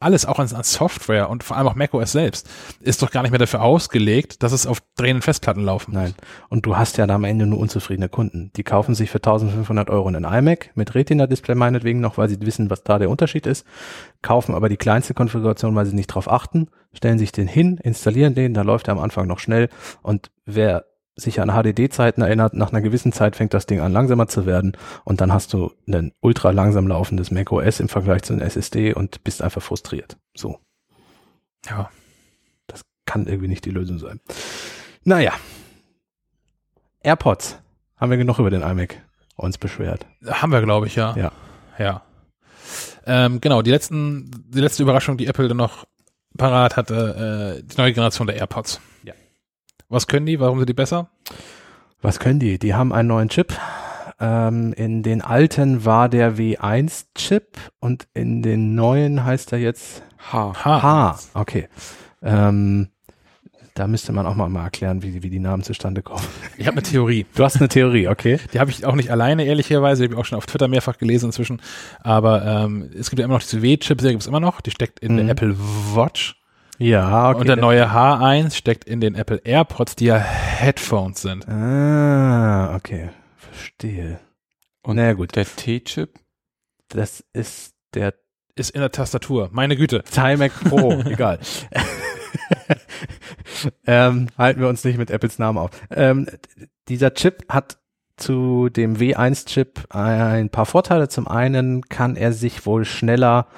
alles auch an, an Software und vor allem auch macOS selbst ist doch gar nicht mehr dafür ausgelegt, dass es auf drehenden Festplatten laufen muss. Nein. Und du hast ja am Ende nur unzufriedene Kunden. Die kaufen sich für 1500 Euro einen iMac mit Retina-Display meinetwegen noch, weil sie wissen, was da der Unterschied ist, kaufen aber die kleinste Konfiguration, weil sie nicht drauf achten, stellen sich den hin, installieren den, da läuft er am Anfang noch schnell und wer sich an HDD-Zeiten erinnert, nach einer gewissen Zeit fängt das Ding an langsamer zu werden und dann hast du ein ultra langsam laufendes macOS im Vergleich zu einem SSD und bist einfach frustriert. So. Ja. Das kann irgendwie nicht die Lösung sein. Naja. AirPods. Haben wir genug über den iMac uns beschwert. Haben wir, glaube ich, ja. Ja. Ja. Ähm, genau, die letzten, die letzte Überraschung, die Apple dann noch parat hatte, äh, die neue Generation der AirPods. Ja. Was können die? Warum sind die besser? Was können die? Die haben einen neuen Chip. Ähm, in den alten war der W1-Chip und in den neuen heißt er jetzt H. H. Okay. Ähm, da müsste man auch mal, mal erklären, wie, wie die Namen zustande kommen. Ich habe eine Theorie. Du hast eine Theorie, okay? Die habe ich auch nicht alleine, ehrlicherweise. Die habe ich auch schon auf Twitter mehrfach gelesen inzwischen. Aber ähm, es gibt ja immer noch diese W-Chip-Serie, gibt es immer noch. Die steckt in Mhm. der Apple Watch. Ja, okay. und der neue H1 steckt in den Apple AirPods, die ja Headphones sind. Ah, okay. Verstehe. Und Na gut. der T-Chip? Das ist der Ist in der Tastatur. Meine Güte. Timac Pro, egal. ähm, halten wir uns nicht mit Apples Namen auf. Ähm, dieser Chip hat zu dem W1-Chip ein paar Vorteile. Zum einen kann er sich wohl schneller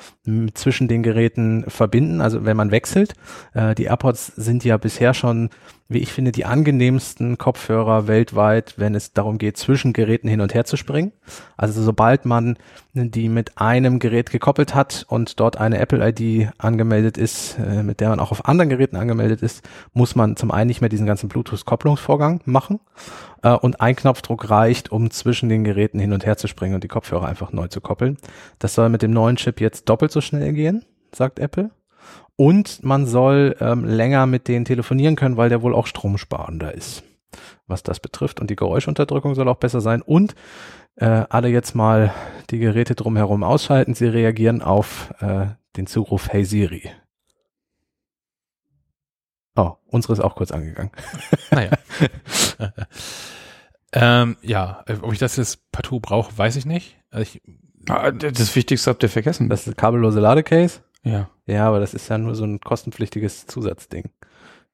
zwischen den Geräten verbinden, also wenn man wechselt. Äh, die AirPods sind ja bisher schon, wie ich finde, die angenehmsten Kopfhörer weltweit, wenn es darum geht, zwischen Geräten hin und her zu springen. Also sobald man die mit einem Gerät gekoppelt hat und dort eine Apple-ID angemeldet ist, äh, mit der man auch auf anderen Geräten angemeldet ist, muss man zum einen nicht mehr diesen ganzen Bluetooth-Kopplungsvorgang machen äh, und ein Knopfdruck reicht, um zwischen den Geräten hin und her zu springen und die Kopfhörer einfach neu zu koppeln. Das soll mit dem neuen Chip jetzt doppelt so schnell gehen, sagt Apple. Und man soll ähm, länger mit denen telefonieren können, weil der wohl auch stromsparender ist, was das betrifft. Und die Geräuschunterdrückung soll auch besser sein. Und äh, alle jetzt mal die Geräte drumherum ausschalten. Sie reagieren auf äh, den Zuruf Hey Siri. Oh, unsere ist auch kurz angegangen. Naja. ähm, ja, äh, ob ich das jetzt partout brauche, weiß ich nicht. Also ich, Ah, das Wichtigste habt ihr vergessen. Das ist das kabellose Ladecase. ja. Ja, aber das ist ja nur so ein kostenpflichtiges Zusatzding.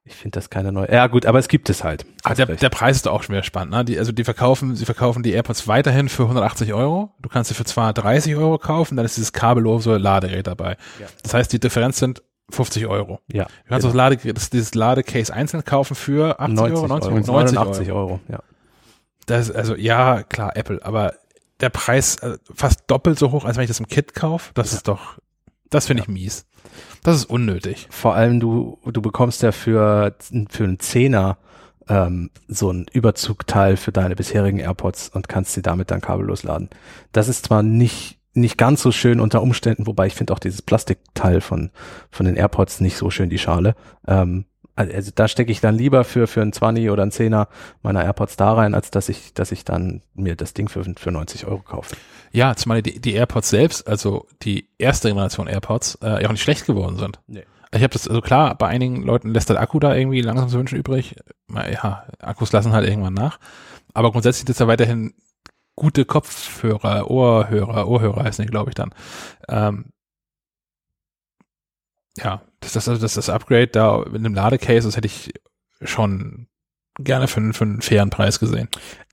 Ich finde das keine neue. Ja, gut, aber es gibt es halt. ah, der, der Preis ist auch schon wieder spannend. Ne? Die, also die verkaufen, sie verkaufen die AirPods weiterhin für 180 Euro. Du kannst sie für 230 Euro kaufen, dann ist dieses kabellose Ladegerät dabei. Ja. Das heißt, die Differenz sind 50 Euro. ja, Du kannst das, Lade, das, dieses Ladecase einzeln kaufen für 80 Euro, 90 Euro, 90 89 Euro. Euro. Ja. Das ist also, ja, klar, Apple, aber der Preis äh, fast doppelt so hoch, als wenn ich das im Kit kaufe. Das ist doch, das finde ich mies. Das ist unnötig. Vor allem du, du bekommst ja für, für einen Zehner ähm, so ein Überzugteil für deine bisherigen AirPods und kannst sie damit dann kabellos laden. Das ist zwar nicht nicht ganz so schön unter Umständen, wobei ich finde auch dieses Plastikteil von von den AirPods nicht so schön die Schale. Ähm, also da stecke ich dann lieber für für einen 20 oder einen Zehner meiner AirPods da rein, als dass ich dass ich dann mir das Ding für für 90 Euro kaufe. Ja, zumal die, die AirPods selbst, also die erste Generation AirPods, äh, ja auch nicht schlecht geworden sind. Nee. Ich habe das, also klar, bei einigen Leuten lässt der Akku da irgendwie langsam zu wünschen übrig. Ja, Akkus lassen halt irgendwann nach. Aber grundsätzlich ist ja weiterhin gute Kopfhörer, Ohrhörer, Ohrhörer heißen die, glaube ich, dann. Ähm, ja, das, das, das, das Upgrade da mit einem Ladecase, das hätte ich schon gerne für, einen- für einen fairen Preis gesehen.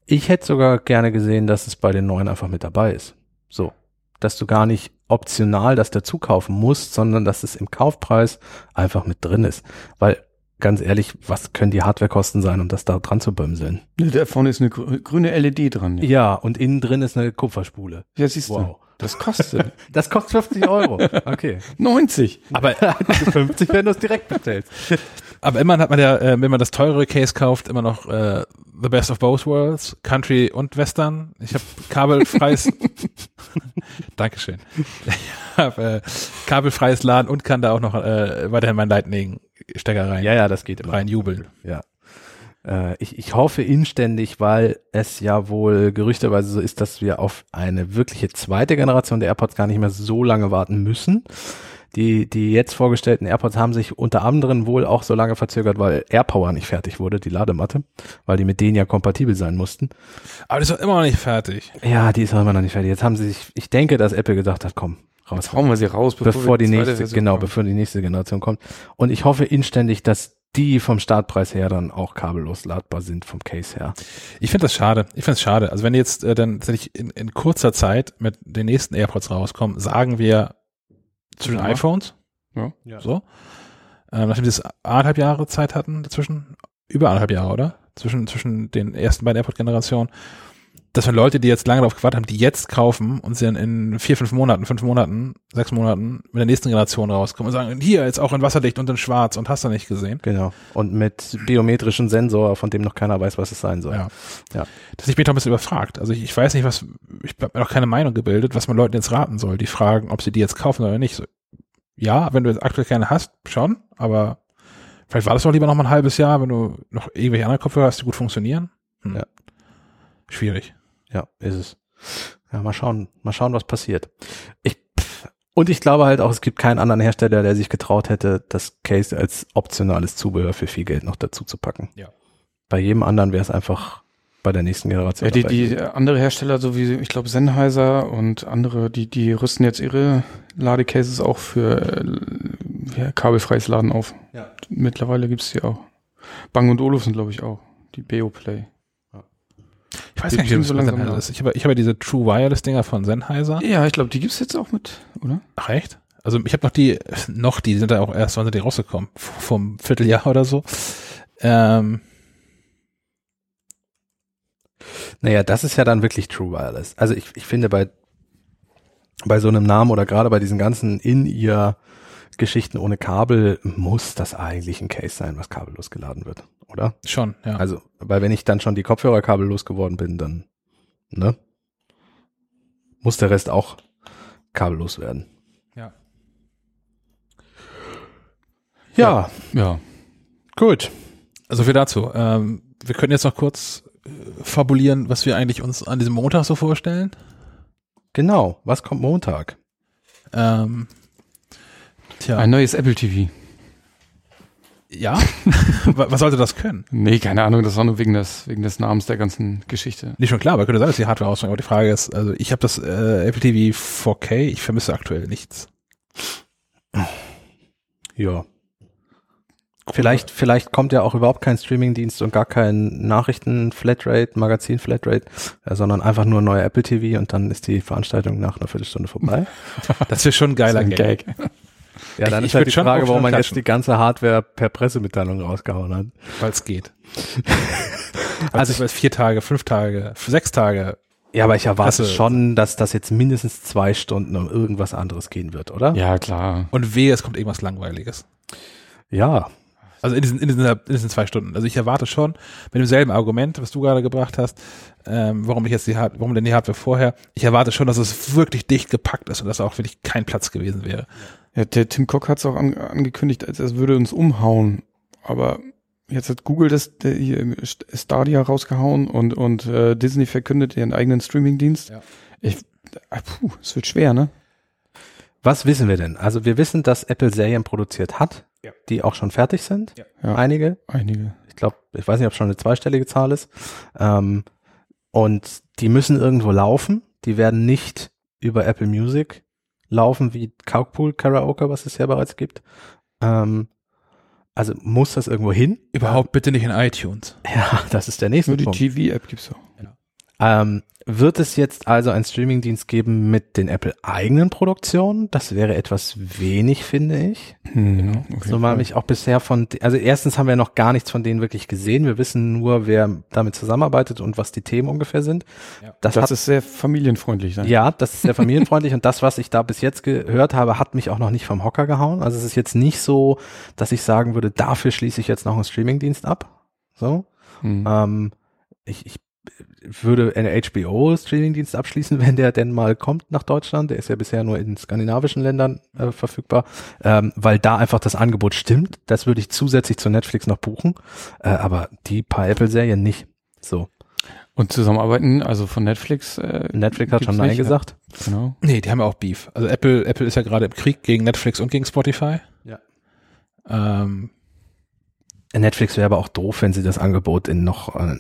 Ich hätte sogar gerne gesehen, dass es bei den neuen einfach mit dabei ist. So. Dass du gar nicht optional das dazu kaufen musst, sondern dass es im Kaufpreis einfach mit drin ist. Weil, ganz ehrlich, was können die Hardwarekosten sein, um das da dran zu bömseln? Da vorne ist eine grü- grüne LED dran. Ja, Ja, und innen drin ist eine Kupferspule. ja siehst Wow. du. Das kostet Das kostet 50 Euro. Okay. 90. Aber, 50, wenn du es direkt bestellst. aber immerhin hat man ja, äh, wenn man das teurere Case kauft, immer noch äh, The Best of Both Worlds, Country und Western. Ich habe kabelfreies, Dankeschön. Ich habe äh, kabelfreies Laden und kann da auch noch äh, weiterhin mein Lightning-Stecker rein, Ja, ja, das geht immer. rein jubeln. Ja. Äh, ich, ich hoffe inständig, weil es ja wohl gerüchteweise so ist, dass wir auf eine wirkliche zweite Generation der AirPods gar nicht mehr so lange warten müssen. Die, die jetzt vorgestellten AirPods haben sich unter anderem wohl auch so lange verzögert, weil AirPower nicht fertig wurde, die Ladematte, weil die mit denen ja kompatibel sein mussten. Aber das ist doch immer noch nicht fertig. Ja, die ist auch immer noch nicht fertig. Jetzt haben sie sich, ich denke, dass Apple gesagt hat, komm, raus. Jetzt hauen wir sie raus, bevor, wir die nächste, Version genau, haben. bevor die nächste Generation kommt. Und ich hoffe inständig, dass die vom Startpreis her dann auch kabellos ladbar sind vom Case her. Ich finde das schade. Ich finde es schade. Also wenn jetzt äh, dann tatsächlich in, in kurzer Zeit mit den nächsten AirPods rauskommen, sagen wir zu den Ja. iPhones. Ja. Ja. So. Ähm, nachdem sie jetzt anderthalb Jahre Zeit hatten dazwischen, über anderthalb Jahre, oder? Zwischen, zwischen den ersten beiden AirPod-Generationen. Dass wir Leute, die jetzt lange darauf gewartet haben, die jetzt kaufen und sie dann in vier, fünf Monaten, fünf Monaten, sechs Monaten mit der nächsten Generation rauskommen und sagen, hier, jetzt auch in wasserdicht und in schwarz und hast du nicht gesehen. Genau. Und mit biometrischen Sensor, von dem noch keiner weiß, was es sein soll. Ja. Ja. Das ich bin doch ein bisschen überfragt. Also ich, ich weiß nicht, was, ich habe mir noch keine Meinung gebildet, was man Leuten jetzt raten soll. Die fragen, ob sie die jetzt kaufen oder nicht. So, ja, wenn du jetzt aktuell keine hast, schon, aber vielleicht war das doch lieber noch mal ein halbes Jahr, wenn du noch irgendwelche anderen Kopfhörer hast, die gut funktionieren. Hm. Ja. Schwierig. Ja, ist es. Ja, mal schauen, mal schauen, was passiert. Ich, und ich glaube halt auch, es gibt keinen anderen Hersteller, der sich getraut hätte, das Case als optionales Zubehör für viel Geld noch dazu zu packen. Ja. Bei jedem anderen wäre es einfach bei der nächsten Generation. Ja, die, die andere Hersteller, so wie, ich glaube, Sennheiser und andere, die, die rüsten jetzt ihre Ladecases auch für äh, ja, kabelfreies Laden auf. Ja. Mittlerweile gibt's die auch. Bang und Olufsen, glaube ich, auch. Die Beoplay. Ich weiß Die gar nicht, wie so langsam Sennheiser ist. Ich habe ich habe ja diese True Wireless Dinger von Sennheiser. Ja, ich glaube, die gibt's jetzt auch mit, oder? Ach echt? Also ich habe noch die, noch die, sind da auch erst, wann sind die rausgekommen? Vom Vierteljahr oder so. Ähm, Naja, das ist ja dann wirklich True Wireless. Also ich, ich finde bei, bei so einem Namen oder gerade bei diesen ganzen in ihr Geschichten ohne Kabel muss das eigentlich ein Case sein, was kabellos geladen wird, oder? schon, ja. Also, weil wenn ich dann schon die Kopfhörer kabellos geworden bin, dann, ne? Muss der Rest auch kabellos werden. Ja. Ja, Ja. gut. Also viel dazu. Ähm, wir können jetzt noch kurz äh, fabulieren, was wir eigentlich uns an diesem Montag so vorstellen. Genau. Was kommt Montag? Ähm, tja, Ein neues Apple TV. ja. Wa- was sollte das können? Nee, keine Ahnung, das war nur wegen des, wegen des Namens der ganzen Geschichte. Nicht schon klar, aber könnte sein, dass die Hardware ausfallen. Aber die Frage ist, also ich habe das äh, Apple TV 4K, ich vermisse aktuell nichts. Ja. Vielleicht, vielleicht kommt ja auch überhaupt kein Streamingdienst und gar kein Nachrichten-Flatrate, Magazin-Flatrate, äh, sondern einfach nur neuer Apple TV und dann ist die Veranstaltung nach einer Viertelstunde vorbei. Das wäre schon ein geiler ein Gag. Ja, dann Ich- ist ich halt die Frage, warum man jetzt die ganze Hardware per Pressemitteilung rausgehauen hat. Weil es geht. Also Also vier Tage, fünf Tage, sechs Tage. Ja, aber ich erwarte Presse- schon, dass das jetzt mindestens zwei Stunden um irgendwas anderes gehen wird, oder? Ja, klar. Und wehe, es kommt irgendwas Langweiliges. Ja. Also in diesen, in diesen, in diesen zwei Stunden. Also ich erwarte schon mit demselben Argument, was du gerade gebracht hast, ähm, warum ich jetzt die Hard warum denn die Hardware vorher, ich erwarte schon, dass es wirklich dicht gepackt ist und dass da auch wirklich kein Platz gewesen wäre. Ja, der Tim Cook hat es auch an, angekündigt, als es würde uns umhauen. Aber jetzt hat Google das der hier Stadia rausgehauen und und äh, Disney verkündet ihren eigenen Streamingdienst. Ja. Ich, äh, puh, es wird schwer, ne? Was wissen wir denn? Also wir wissen, dass Apple Serien produziert hat, Ja. die auch schon fertig sind. Ja. Einige. Einige. Ich glaube, ich weiß nicht, ob schon eine zweistellige Zahl ist. Ähm, und die müssen irgendwo laufen. Die werden nicht über Apple Music laufen wie Carpool Karaoke, was es ja bereits gibt. Ähm, also muss das irgendwo hin? Überhaupt bitte nicht in iTunes. Ja, das ist der nächste Nur die Punkt. TV-App gibt's auch. Ähm, wird es jetzt also einen Streamingdienst geben mit den Apple eigenen Produktionen? Das wäre etwas wenig, finde ich. Hm, jeden So Fall. mich auch bisher von, also erstens haben wir noch gar nichts von denen wirklich gesehen. Wir wissen nur, wer damit zusammenarbeitet und was die Themen ungefähr sind. Ja. Das, das hat, ist sehr familienfreundlich. Sein. ja, das ist sehr familienfreundlich und das, was ich da bis jetzt gehört habe, hat mich auch noch nicht vom Hocker gehauen. Also es ist jetzt nicht so, dass ich sagen würde, dafür schließe ich jetzt noch einen Streamingdienst ab. So. Hm. Ähm, ich, ich würde einen HBO-Streamingdienst abschließen, wenn der denn mal kommt nach Deutschland. Der ist ja bisher nur in skandinavischen Ländern äh, verfügbar, ähm, weil da einfach das Angebot stimmt. Das würde ich zusätzlich zu Netflix noch buchen, äh, aber die paar Apple-Serien nicht. So, Und zusammenarbeiten, also von Netflix. Äh, Netflix hat schon Nein nicht, gesagt. Ja, genau. Nee, die haben ja auch Beef. Also Apple, Apple ist ja gerade im Krieg gegen Netflix und gegen Spotify. Ja. Ähm, Netflix wäre aber auch doof, wenn sie das Angebot in noch ein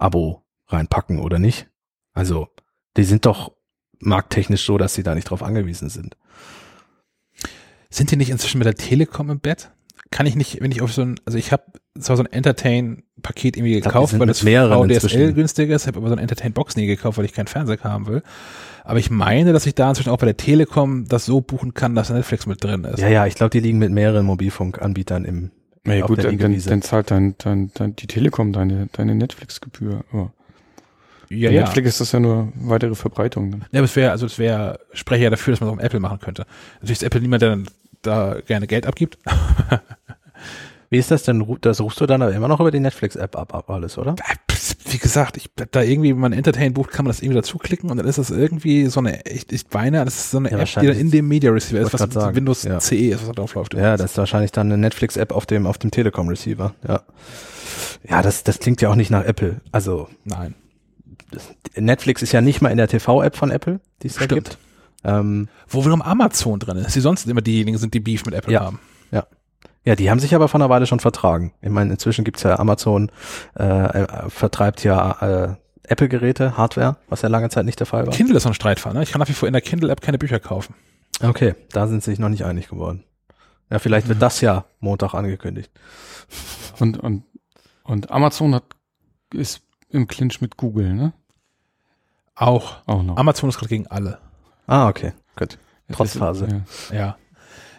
Apple-Abo reinpacken oder nicht. Also, die sind doch markttechnisch so, dass sie da nicht drauf angewiesen sind. sind die nicht inzwischen mit der Telekom im Bett? Kann ich nicht, wenn ich auf so ein, also ich habe zwar so ein Entertain-Paket irgendwie glaub, gekauft, weil das VDSL inzwischen. günstiger ist, habe aber so ein Entertain-Box nie gekauft, weil ich keinen Fernseher haben will. Aber ich meine, dass ich da inzwischen auch bei der Telekom das so buchen kann, dass Netflix mit drin ist. Ja, ja, ich glaube, die liegen mit mehreren Mobilfunkanbietern im Na ja, gut, dann, dann, dann zahlt dein, dein, dein, die Telekom deine, deine Netflix-Gebühr. Aber ja, bei ja. Netflix ist das ja nur weitere Verbreitung. Dann. Ja, aber es wäre, also es wäre, spreche ja dafür, dass man es auch im Apple machen könnte. Natürlich ist Apple niemand, der dann da gerne Geld abgibt. Wie ist das denn? Das rufst du dann aber immer noch über die Netflix-App ab, ab alles, oder? Wie gesagt, ich da irgendwie, wenn man Entertain bucht, kann man das irgendwie dazuklicken und dann ist das irgendwie so eine, ich, ich meine, das ist so eine Ja, App, die dann in dem Media Receiver ist, was sagen, Windows ja. CE ist, was da drauf läuft. Ja, das ist wahrscheinlich dann eine Netflix-App auf dem, auf dem Telekom-Receiver, ja. Ja, das, das klingt ja auch nicht nach Apple. Also, Nein. Netflix ist ja nicht mal in der TV-App von Apple, die es da Stimmt. gibt. Ähm, Wo wiederum Amazon drin ist, die sonst immer diejenigen sind, die Beef mit Apple Ja. haben. ja, die haben sich aber von einer Weile schon vertragen. Ich meine, inzwischen gibt's ja Amazon, äh, äh, vertreibt ja äh, Apple-Geräte, Hardware, was ja lange Zeit nicht der Fall war. Kindle ist so ein Streitfall, ne? Ich kann nach wie vor in der Kindle-App keine Bücher kaufen. Okay, da sind sie sich noch nicht einig geworden. Ja, vielleicht wird das ja Montag angekündigt. Und, und, und Amazon hat, ist im Clinch mit Google, ne? Auch. Auch noch. Amazon ist gerade gegen alle. Ah, okay, gut. Trotzphase. Ja. Ja.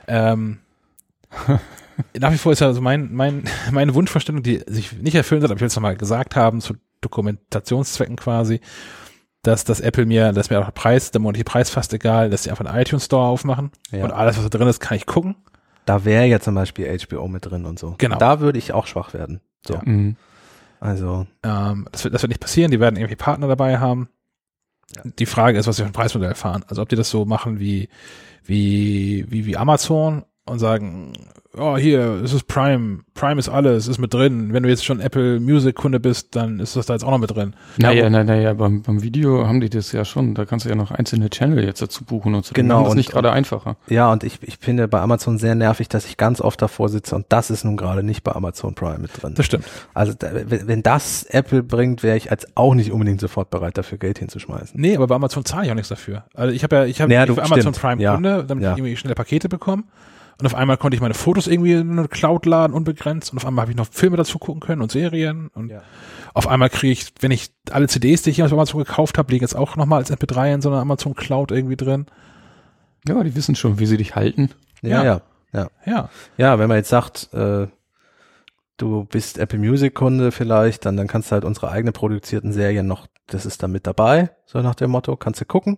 Ähm, nach wie vor ist ja so mein, mein, meine Wunschvorstellung, die sich nicht erfüllen wird, aber ich will es nochmal gesagt haben, zu Dokumentationszwecken quasi, dass das Apple mir, dass mir auch der Preis, der monatliche Preis fast egal, dass sie einfach einen iTunes Store aufmachen Ja. und alles, was da drin ist, kann ich gucken. Da wäre ja zum Beispiel HBO mit drin und so. Genau. Da würde ich auch schwach werden. So. Ja. Mhm. Also, Ähm, das, wird, das wird nicht passieren, die werden irgendwie Partner dabei haben. Die Frage ist, was sie für ein Preismodell fahren. Also ob die das so machen wie, wie, wie, wie Amazon und sagen, oh hier, es ist Prime, Prime ist alles, ist mit drin. Wenn du jetzt schon Apple Music Kunde bist, dann ist das da jetzt auch noch mit drin. Naja, naja, naja, beim, beim Video haben die das ja schon. Da kannst du ja noch einzelne Channel jetzt dazu buchen und so. Genau, Das und- nicht gerade einfacher. ja, und ich, ich finde bei Amazon sehr nervig, dass ich ganz oft davor sitze und das ist nun gerade nicht bei Amazon Prime mit drin. Das stimmt. Also, da, wenn, das Apple bringt, wäre ich als auch nicht unbedingt sofort bereit, dafür Geld hinzuschmeißen. Nee, aber bei Amazon zahle ich auch nichts dafür. Also ich habe ja, ich habe Naja, ich du- bin Amazon stimmt. Prime Ja. Kunde, damit Ja. ich irgendwie schnelle Pakete bekomme. Und auf einmal konnte ich meine Fotos irgendwie in eine Cloud laden, unbegrenzt. Und auf einmal habe ich noch Filme dazu gucken können und Serien. Und Ja. auf einmal kriege ich, wenn ich alle CDs, die ich auf Amazon gekauft habe, liegen jetzt auch nochmal als MP3 in so einer Amazon Cloud irgendwie drin. Ja, die wissen schon, wie sie dich halten. Ja, Ja. ja. Ja. Ja, wenn man jetzt sagt, äh, du bist Apple Music Kunde vielleicht, dann, dann kannst du halt unsere eigene produzierten Serien noch, das ist da mit dabei, so nach dem Motto, kannst du gucken.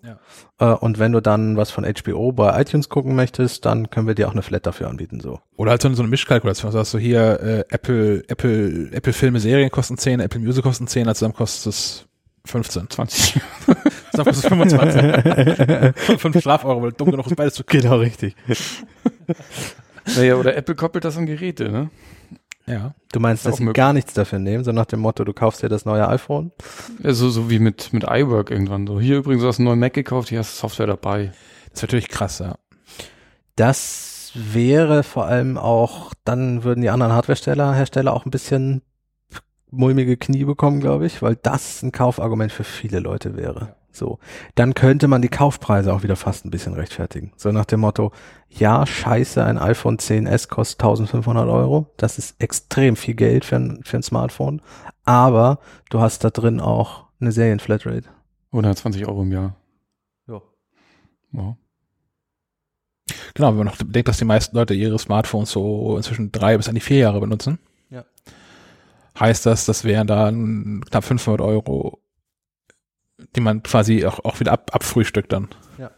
Äh, und wenn du dann was von HBO bei iTunes gucken möchtest, dann können wir dir auch eine Flat dafür anbieten, so. Oder halt so, so eine Mischkalkulation. Also hast du hier äh, Apple, Apple, Apple Filme, Serien kosten 10, Apple Music kosten 10, also zusammen kostet es 15. 20. Zusammen kostet es 25. 5 Strafeuro, weil dumm genug ist, beides zu Genau, richtig. naja, oder Apple koppelt das an Geräte, ne? Ja. Du meinst, dass sie möglich. gar nichts dafür nehmen, so nach dem Motto, du kaufst dir das neue iPhone? Also so wie mit, mit iWork irgendwann so. Hier übrigens hast du einen neuen Mac gekauft, hier hast du Software dabei. Das ist natürlich krass, ja. Das wäre vor allem auch, dann würden die anderen Hardwarehersteller Hersteller auch ein bisschen mulmige Knie bekommen, glaube ich, weil das ein Kaufargument für viele Leute wäre. So. Dann könnte man die Kaufpreise auch wieder fast ein bisschen rechtfertigen. So nach dem Motto, ja, scheiße, ein iPhone 10s kostet 1500 Euro. Das ist extrem viel Geld für ein, für ein Smartphone. Aber du hast da drin auch eine Serienflatrate. 120 Euro im Jahr. Ja. Ja. Genau, wenn man noch denkt, dass die meisten Leute ihre Smartphones so inzwischen drei bis an die vier Jahre benutzen. Ja. Heißt das, das wären dann knapp 500 Euro, die man quasi auch, auch wieder ab, abfrühstückt dann. Ja.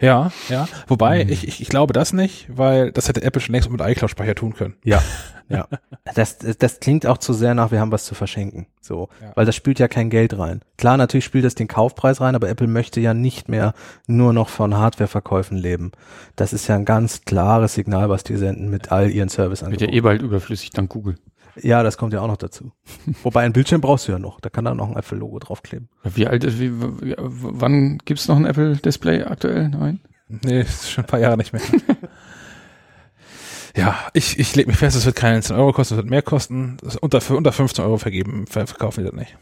Ja, ja. Wobei, Mhm. ich, ich, ich glaube das nicht, weil das hätte Apple schon längst mit iCloud-Speicher tun können. Ja, ja. Das, das klingt auch zu sehr nach, wir haben was zu verschenken. So. Ja. Weil das spült ja kein Geld rein. Klar, natürlich spielt das den Kaufpreis rein, aber Apple möchte ja nicht mehr nur noch von Hardwareverkäufen leben. Das ist ja ein ganz klares Signal, was die senden mit all ihren Wird ja Serviceangeboten. eh bald überflüssig dank Google. Ja, das kommt ja auch noch dazu. Wobei ein Bildschirm brauchst du ja noch. Da kann da noch ein Apple-Logo draufkleben. Wie alt ist, wie, wie, wann gibt's noch ein Apple-Display aktuell? Nein? Nee, ist schon ein paar Jahre nicht mehr. ja, ich, ich lege mich fest, es wird keine 10 Euro kosten, es wird mehr kosten. Unter, für unter 15 Euro vergeben, ver- verkaufen die das nicht.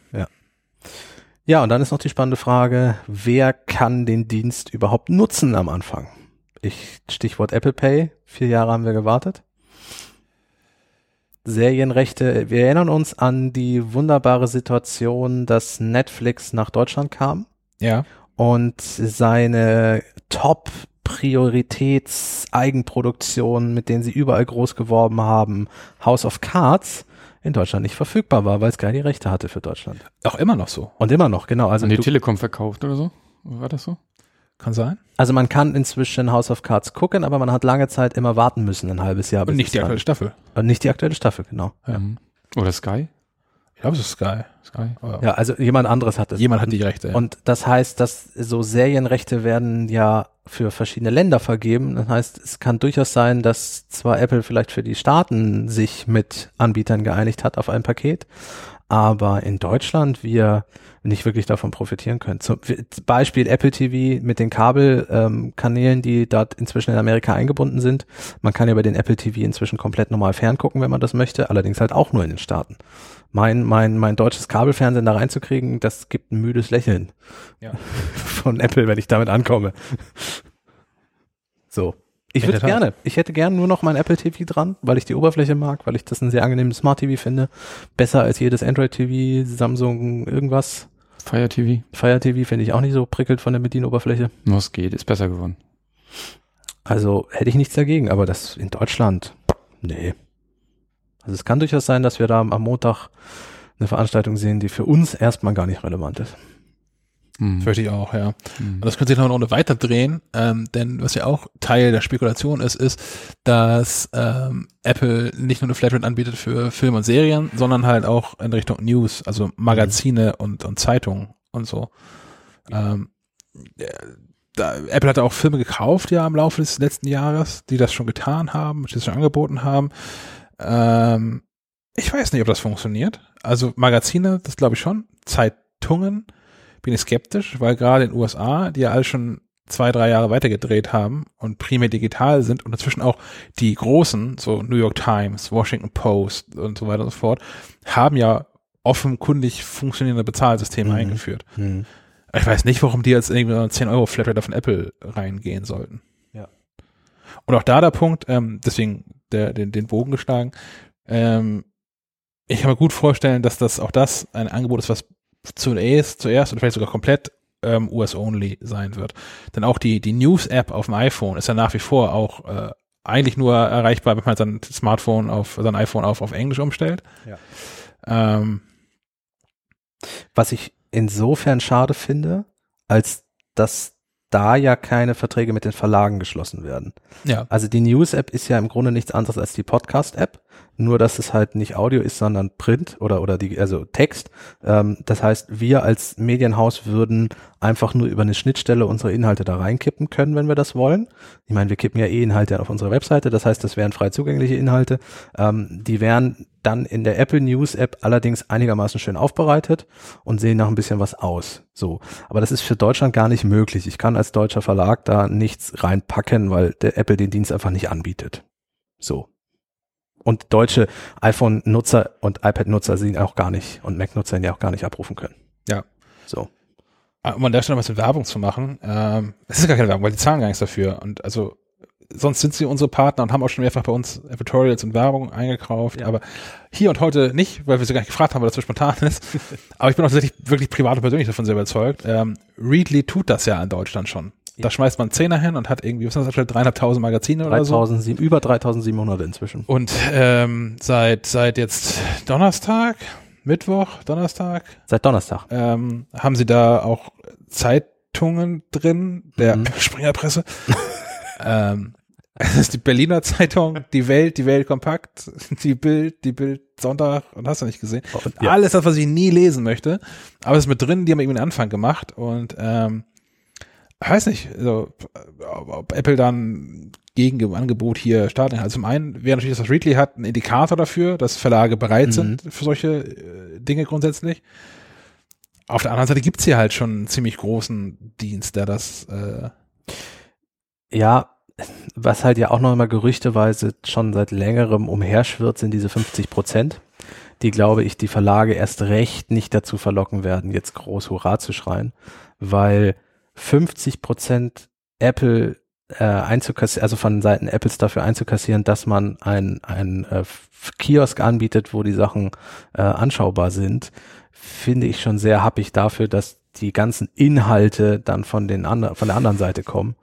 Ja, und dann ist noch die spannende Frage, wer kann den Dienst überhaupt nutzen am Anfang? Ich, Stichwort Apple Pay, vier Jahre haben wir gewartet. Serienrechte, wir erinnern uns an die wunderbare Situation, dass Netflix nach Deutschland kam Ja. und seine Top Prioritäts Eigenproduktion, mit denen sie überall groß geworben haben, House of Cards in Deutschland nicht verfügbar war, weil es gar die Rechte hatte für Deutschland. Auch immer noch so. Und immer noch, genau. Also, An die Telekom verkauft oder so? War das so? Kann sein. also man kann inzwischen House of Cards gucken, aber man hat lange Zeit immer warten müssen, ein halbes Jahr. bis Und nicht die aktuelle Staffel. Und nicht die aktuelle Staffel, genau. Ja. Mhm. Oder Sky? Ich glaube, es ist Sky. Sky. Aber Ja, also jemand anderes hat es. Jemand hat die Rechte. Ja. Und das heißt, dass so Serienrechte werden ja für verschiedene Länder vergeben. Das heißt, es kann durchaus sein, dass zwar Apple vielleicht für die Staaten sich mit Anbietern geeinigt hat auf ein Paket, aber in Deutschland wir nicht wirklich davon profitieren können. Zum Beispiel Apple TV mit den Kabelkanälen, ähm, die dort inzwischen in Amerika eingebunden sind. Man kann ja bei den Apple TV inzwischen komplett normal ferngucken, wenn man das möchte, allerdings halt auch nur in den Staaten. Mein, mein, mein deutsches Kabelfernsehen da reinzukriegen, das gibt ein müdes Lächeln Ja. von Apple, wenn ich damit ankomme. So. Ich würde gerne. Ich hätte gern nur noch mein Apple TV dran, weil ich die Oberfläche mag, weil ich das ein sehr angenehmes Smart TV finde. Besser als jedes Android TV, Samsung, irgendwas. Fire TV? Fire TV finde ich auch nicht so prickelt von der Bedienoberfläche. No, es geht, ist besser geworden. Also hätte ich nichts dagegen, aber das in Deutschland, nee. Also es kann durchaus sein, dass wir da am Montag eine Veranstaltung sehen, die für uns erstmal gar nicht relevant ist. Mhm. Fürchte ich auch, ja. Mhm. Und das könnte sich noch eine Runde weiter drehen, ähm, denn was ja auch Teil der Spekulation ist, ist, dass ähm, Apple nicht nur eine Flatrate anbietet für Filme und Serien, sondern halt auch in Richtung News, also Magazine und, und Zeitungen und so. Ähm, äh, da, Apple hatte auch Filme gekauft ja im Laufe des letzten Jahres, die das schon getan haben, die das schon angeboten haben. Ähm, ich weiß nicht, ob das funktioniert. Also Magazine, das glaube ich schon. Zeitungen bin ich skeptisch, weil gerade in den USA, die ja alle schon zwei, drei Jahre weitergedreht haben und primär digital sind und dazwischen auch die großen, so New York Times, Washington Post und so weiter und so fort, haben ja offenkundig funktionierende Bezahlsysteme Mhm. eingeführt. Ich weiß nicht, warum die jetzt irgendwie so eine 10 Euro Flatrate von Apple reingehen sollten. Ja. Und auch da der Punkt, ähm, deswegen der, den, den Bogen geschlagen, ähm, ich kann mir gut vorstellen, dass das auch das ein Angebot ist, was zuerst, zuerst oder vielleicht sogar komplett ähm, US-only sein wird. Denn auch die, die News-App auf dem iPhone ist ja nach wie vor auch äh, eigentlich nur erreichbar, wenn man sein Smartphone auf, sein iPhone auf, auf Englisch umstellt. Ja. Ähm, Was ich insofern schade finde, als dass da ja keine Verträge mit den Verlagen geschlossen werden. ja. Also die News-App ist ja im Grunde nichts anderes als die Podcast-App, nur dass es halt nicht Audio ist, sondern Print oder oder die also Text. Ähm, das heißt, wir als Medienhaus würden einfach nur über eine Schnittstelle unsere Inhalte da reinkippen können, wenn wir das wollen. Ich meine, wir kippen ja eh Inhalte auf unsere Webseite, das heißt, das wären frei zugängliche Inhalte. Ähm, die wären dann in der Apple News App allerdings einigermaßen schön aufbereitet und sehen nach ein bisschen was aus. So, aber das ist für Deutschland gar nicht möglich. Ich kann als deutscher Verlag da nichts reinpacken, weil der Apple den Dienst einfach nicht anbietet. So. Und deutsche iPhone-Nutzer und iPad-Nutzer sie auch gar nicht und Mac-Nutzer ihn ja auch gar nicht abrufen können. Ja. So. um an der Stelle was mit Werbung zu machen, ähm, es ist gar keine Werbung, weil die zahlen gar nichts dafür. Und also sonst sind sie unsere Partner und haben auch schon mehrfach bei uns Editorials und Werbung eingekauft, aber hier und heute nicht, weil wir sie gar nicht gefragt haben, weil das so spontan ist. aber ich bin auch tatsächlich wirklich privat und persönlich davon sehr überzeugt. Ähm, Readly tut das ja in Deutschland schon. Da schmeißt man Zehner hin und hat irgendwie, was ist das, dreieinhalbtausend Magazine oder so. 3000, über 3700 inzwischen. Und ähm, seit seit jetzt Donnerstag, Mittwoch, Donnerstag, Seit Donnerstag. ähm, haben sie da auch Zeitungen drin, der Mhm. Springerpresse. ähm, es ist die Berliner Zeitung, die Welt, die Welt kompakt, die Bild, die Bild Sonntag und hast du nicht gesehen. Und, ja. Alles das, was ich nie lesen möchte. Aber es ist mit drin, die haben irgendwie einen Anfang gemacht und ähm, ich weiß nicht, also, ob, Apple dann gegen Angebot hier starten kann. Also zum einen wäre natürlich, dass das Readly hat, ein Indikator dafür, dass Verlage bereit Mhm. sind für solche äh, Dinge grundsätzlich. Auf der anderen Seite gibt's hier halt schon einen ziemlich großen Dienst, der das äh, Ja, was halt ja auch noch immer gerüchteweise schon seit längerem umherschwirrt, sind diese 50 Prozent, die glaube ich die Verlage erst recht nicht dazu verlocken werden, jetzt groß Hurra zu schreien, weil 50 Prozent Apple äh, einzukassieren, also von Seiten Apples dafür einzukassieren, dass man ein, ein äh, Kiosk anbietet, wo die Sachen äh, anschaubar sind, finde ich schon sehr happig dafür, dass die ganzen Inhalte dann von den anderen, von der anderen Seite kommen.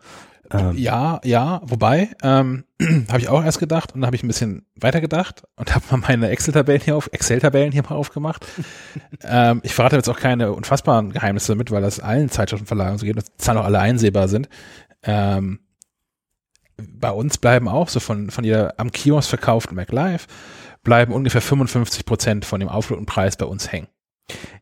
Ähm, Ja, ja, wobei, ähm, habe ich auch erst gedacht und dann habe ich ein bisschen weiter gedacht und habe mal meine Excel-Tabellen hier auf, Excel-Tabellen hier mal aufgemacht. ähm, ich verrate jetzt auch keine unfassbaren Geheimnisse damit, weil das allen Zeitschriftenverlagen so geht und Zahlen auch alle einsehbar sind. Ähm, bei uns bleiben auch so von, von jeder am Kiosk verkauften MacLive bleiben ungefähr 55 Prozent von dem Aufrutenpreis bei uns hängen.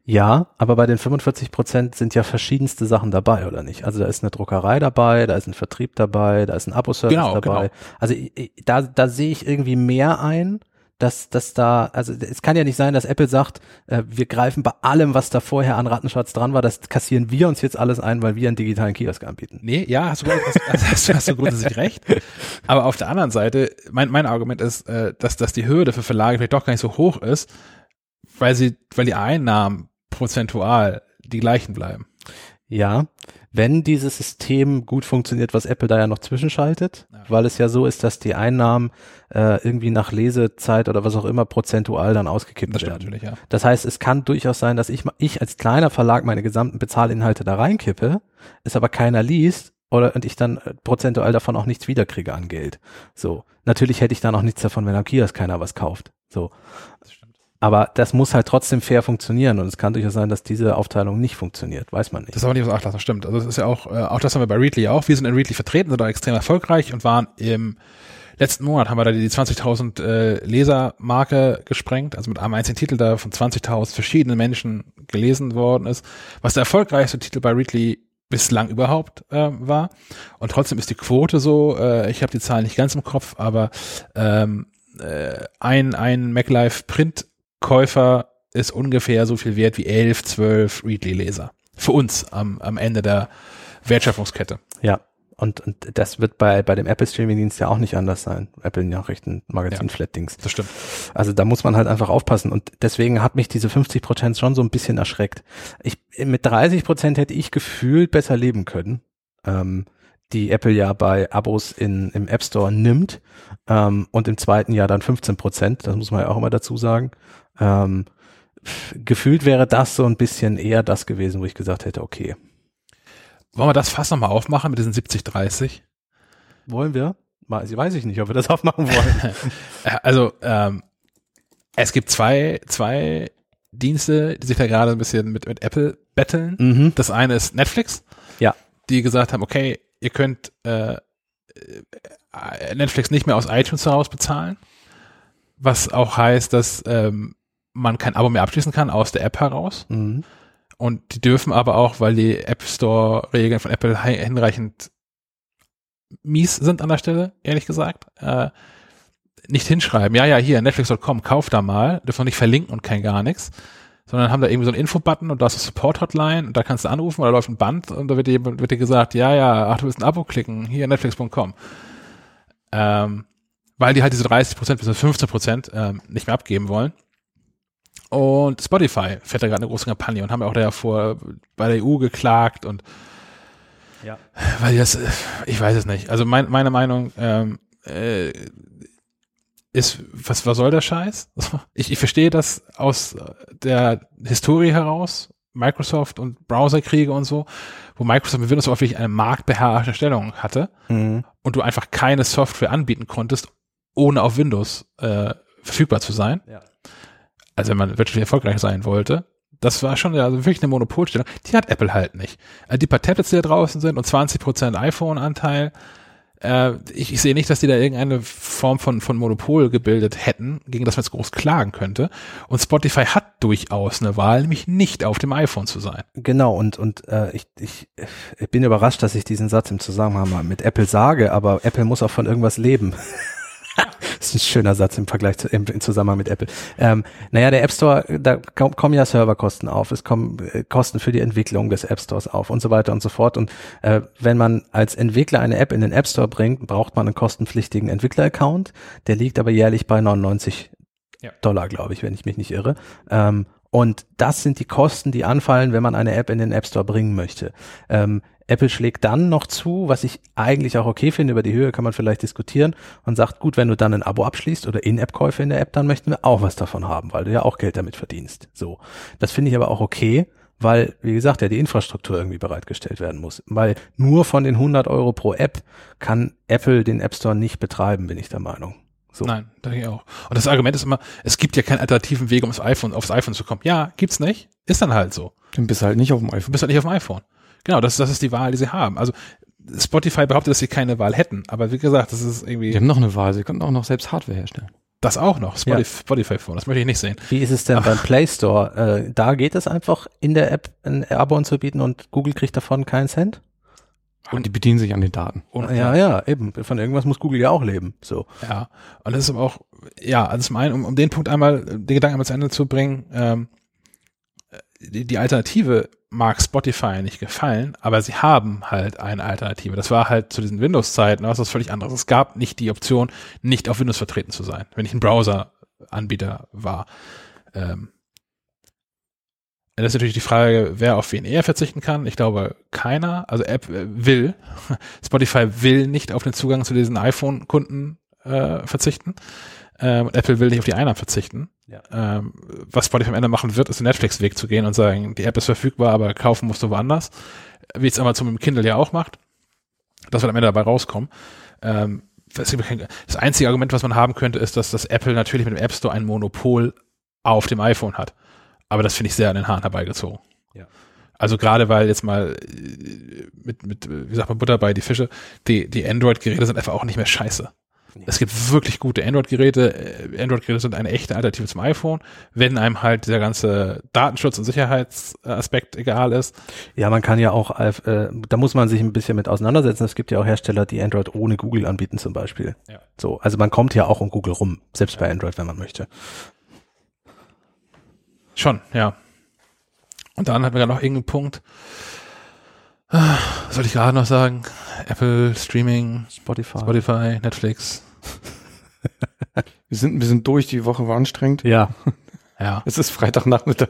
Ja, aber bei den 45 Prozent sind ja verschiedenste Sachen dabei, oder nicht? Also da ist eine Druckerei dabei, da ist ein Vertrieb dabei, da ist ein Abo-Service Genau, dabei. genau. Also ich- da, da sehe ich irgendwie mehr ein, dass, dass da, also es kann ja nicht sein, dass Apple sagt, äh, wir greifen bei allem, was da vorher an Rattenschatz dran war, das kassieren wir uns jetzt alles ein, weil wir einen digitalen Kiosk anbieten. Nee, ja, hast du, hast, hast, hast du grundsätzlich recht. Aber auf der anderen Seite, mein, mein Argument ist, äh, dass, dass die Hürde für Verlage vielleicht doch gar nicht so hoch ist, weil sie, weil die Einnahmen prozentual die gleichen bleiben. Ja, wenn dieses System gut funktioniert, was Apple da ja noch zwischenschaltet, Ja. weil es ja so ist, dass die Einnahmen äh, irgendwie nach Lesezeit oder was auch immer prozentual dann ausgekippt Das werden. natürlich, ja. Das heißt, es kann durchaus sein, dass ich, ich als kleiner Verlag meine gesamten Bezahlinhalte da reinkippe, es aber keiner liest oder und ich dann äh, prozentual davon auch nichts wiederkriege an Geld. So. Natürlich hätte ich dann auch nichts davon, wenn am Kiosk keiner was kauft. So. Aber das muss halt trotzdem fair funktionieren und es kann durchaus sein, dass diese Aufteilung nicht funktioniert. Weiß man nicht. Das ist aber nicht was Acht lassen, stimmt. Also das ist ja auch, äh, auch das haben wir bei Readly auch. Wir sind in Readly vertreten, sind auch extrem erfolgreich und waren im letzten Monat haben wir da die 20.000 äh, Lesermarke gesprengt, also mit einem einzigen Titel, der von 20.000 verschiedenen Menschen gelesen worden ist, was der erfolgreichste Titel bei Readly bislang überhaupt äh, war. Und trotzdem ist die Quote so, äh, ich habe die Zahlen nicht ganz im Kopf, aber ähm, äh, ein, ein MacLife Printkäufer ist ungefähr so viel wert wie 11, 12 Readly-Leser. Für uns am, am Ende der Wertschöpfungskette. Ja. Und, und das wird bei, bei dem Apple Streaming Dienst ja auch nicht anders sein. Apple Nachrichten, Magazin, Ja. Flatdings. Das stimmt. Also da muss man halt einfach aufpassen. Und deswegen hat mich diese 50 Prozent schon so ein bisschen erschreckt. Ich, mit 30 Prozent hätte ich gefühlt besser leben können. Ähm, die Apple ja bei Abos in, im App Store nimmt. Ähm, und im zweiten Jahr dann 15 Prozent. Das muss man ja auch immer dazu sagen. Ähm, gefühlt wäre das so ein bisschen eher das gewesen, wo ich gesagt hätte, okay. Wollen wir das fast nochmal aufmachen mit diesen 70, 30? Wollen wir? Weiß weiß ich nicht, ob wir das aufmachen wollen. Also, ähm, es gibt zwei, zwei Dienste, die sich da gerade ein bisschen mit, mit Apple betteln. mhm. Das eine ist Netflix. Ja. Die gesagt haben, okay, ihr könnt äh, äh, Netflix nicht mehr aus iTunes heraus bezahlen. Was auch heißt, dass ähm, man kein Abo mehr abschließen kann aus der App heraus. Mhm. Und die dürfen aber auch, weil die App Store-Regeln von Apple hi- hinreichend mies sind an der Stelle, ehrlich gesagt, äh, nicht hinschreiben, ja, ja, hier, Netflix.com, kauf da mal, dürfen nicht verlinken und kein gar nichts, sondern haben da irgendwie so einen Info-Button und da ist eine Support-Hotline und da kannst du anrufen oder läuft ein Band und da wird dir, wird dir gesagt, ja, ja, ach, du willst ein Abo klicken, hier, Netflix.com. Ähm, weil die halt diese 30 Prozent bis 15 Prozent ähm, nicht mehr abgeben wollen. Und Spotify fährt da gerade eine große Kampagne und haben ja auch davor bei der EU geklagt und Ja. Weil das, ich weiß es nicht. Also mein, meine Meinung ähm, äh, ist, was, was soll der Scheiß? Ich, ich verstehe das aus der Historie heraus, Microsoft und Browserkriege und so, wo Microsoft mit Windows auch wirklich eine marktbeherrschte Stellung hatte Mhm. und du einfach keine Software anbieten konntest, ohne auf Windows äh, verfügbar zu sein. Ja. Also wenn man wirtschaftlich erfolgreich sein wollte. Das war schon also wirklich eine Monopolstellung. Die hat Apple halt nicht. Äh, die paar Tablets, die da draußen sind und 20% iPhone-Anteil, äh, ich, ich sehe nicht, dass die da irgendeine Form von, von Monopol gebildet hätten, gegen das man jetzt groß klagen könnte. Und Spotify hat durchaus eine Wahl, nämlich nicht auf dem iPhone zu sein. Genau, und, und äh, ich, ich, ich bin überrascht, dass ich diesen Satz im Zusammenhang mit Apple sage, aber Apple muss auch von irgendwas leben. das ist ein schöner Satz im Vergleich zu, im, im Zusammenhang mit Apple. Ähm, naja, der App Store, da kom- kommen ja Serverkosten auf, es kommen äh, Kosten für die Entwicklung des App Stores auf und so weiter und so fort. Und äh, wenn man als Entwickler eine App in den App Store bringt, braucht man einen kostenpflichtigen Entwickler-Account. Der liegt aber jährlich bei 99 Ja. Dollar, glaube ich, wenn ich mich nicht irre. Ähm, und das sind die Kosten, die anfallen, wenn man eine App in den App Store bringen möchte. Ähm, Apple schlägt dann noch zu, was ich eigentlich auch okay finde, über die Höhe kann man vielleicht diskutieren und sagt, gut, wenn du dann ein Abo abschließt oder In-App-Käufe in der App, dann möchten wir auch was davon haben, weil du ja auch Geld damit verdienst. So. Das finde ich aber auch okay, weil, wie gesagt, ja die Infrastruktur irgendwie bereitgestellt werden muss. Weil nur von den 100 Euro pro App kann Apple den App Store nicht betreiben, bin ich der Meinung. So. Nein, denke ich auch. Und das Argument ist immer, es gibt ja keinen alternativen Weg, um aufs iPhone, aufs iPhone zu kommen. Ja, gibt's nicht. Ist dann halt so. Dann bist du halt nicht auf dem Du iPhone. bist halt nicht auf dem iPhone. Genau, das, das ist die Wahl, die sie haben. Also Spotify behauptet, dass sie keine Wahl hätten, aber wie gesagt, das ist irgendwie Die haben noch eine Wahl, sie könnten auch noch selbst Hardware herstellen. das auch noch, Ja. Spotify, Phone, das möchte ich nicht sehen. Wie ist es denn beim Play Store? Äh, da geht es einfach, in der App ein Abo anzubieten und Google kriegt davon keinen Cent? Und die bedienen sich an den Daten. Und, Ja, ja, eben. Von irgendwas muss Google ja auch leben. So. Ja, und das ist aber auch, ja, also zum einen, um, um den Punkt einmal, den Gedanken einmal zu Ende zu bringen, ähm, die, Alternative mag Spotify nicht gefallen, aber sie haben halt eine Alternative. Das war halt zu diesen Windows-Zeiten was völlig anderes. Es gab nicht die Option, nicht auf Windows vertreten zu sein, wenn ich ein Browser-Anbieter war. Ähm, das ist natürlich die Frage, wer auf wen eher verzichten kann. Ich glaube, keiner. Also App will, Spotify will nicht auf den Zugang zu diesen iPhone-Kunden äh, verzichten. Ähm, und Apple will nicht auf die Einnahmen verzichten. Ja. Ähm, was Spotify am Ende machen wird, ist den Netflix-Weg zu gehen und sagen, die App ist verfügbar, aber kaufen musst du woanders. Wie es Amazon mit dem Kindle ja auch macht. Das wird am Ende dabei rauskommen. Ähm, das einzige Argument, was man haben könnte, ist, dass das Apple natürlich mit dem App Store ein Monopol auf dem iPhone hat. Aber das finde ich sehr an den Haaren herbeigezogen. Ja. Also gerade weil jetzt mal äh, mit, mit, wie sagt man, Butter bei die Fische, die, die Android-Geräte sind einfach auch nicht mehr scheiße. Nee. Es gibt wirklich gute Android-Geräte. Äh, Android-Geräte sind eine echte Alternative zum iPhone, wenn einem halt dieser ganze Datenschutz- und Sicherheitsaspekt egal ist. Ja, man kann ja auch, äh, da muss man sich ein bisschen mit auseinandersetzen. Es gibt ja auch Hersteller, die Android ohne Google anbieten zum Beispiel. Ja. So, also man kommt ja auch um Google rum, selbst bei Android, wenn man möchte. Schon, ja. Und dann hatten wir gerade noch irgendeinen Punkt. Ah, Was soll ich gerade noch sagen? Apple, Streaming, Spotify. Spotify, Netflix. Wir sind ein bisschen durch, die Woche war anstrengend. Ja, Ja. Es ist Freitagnachmittag.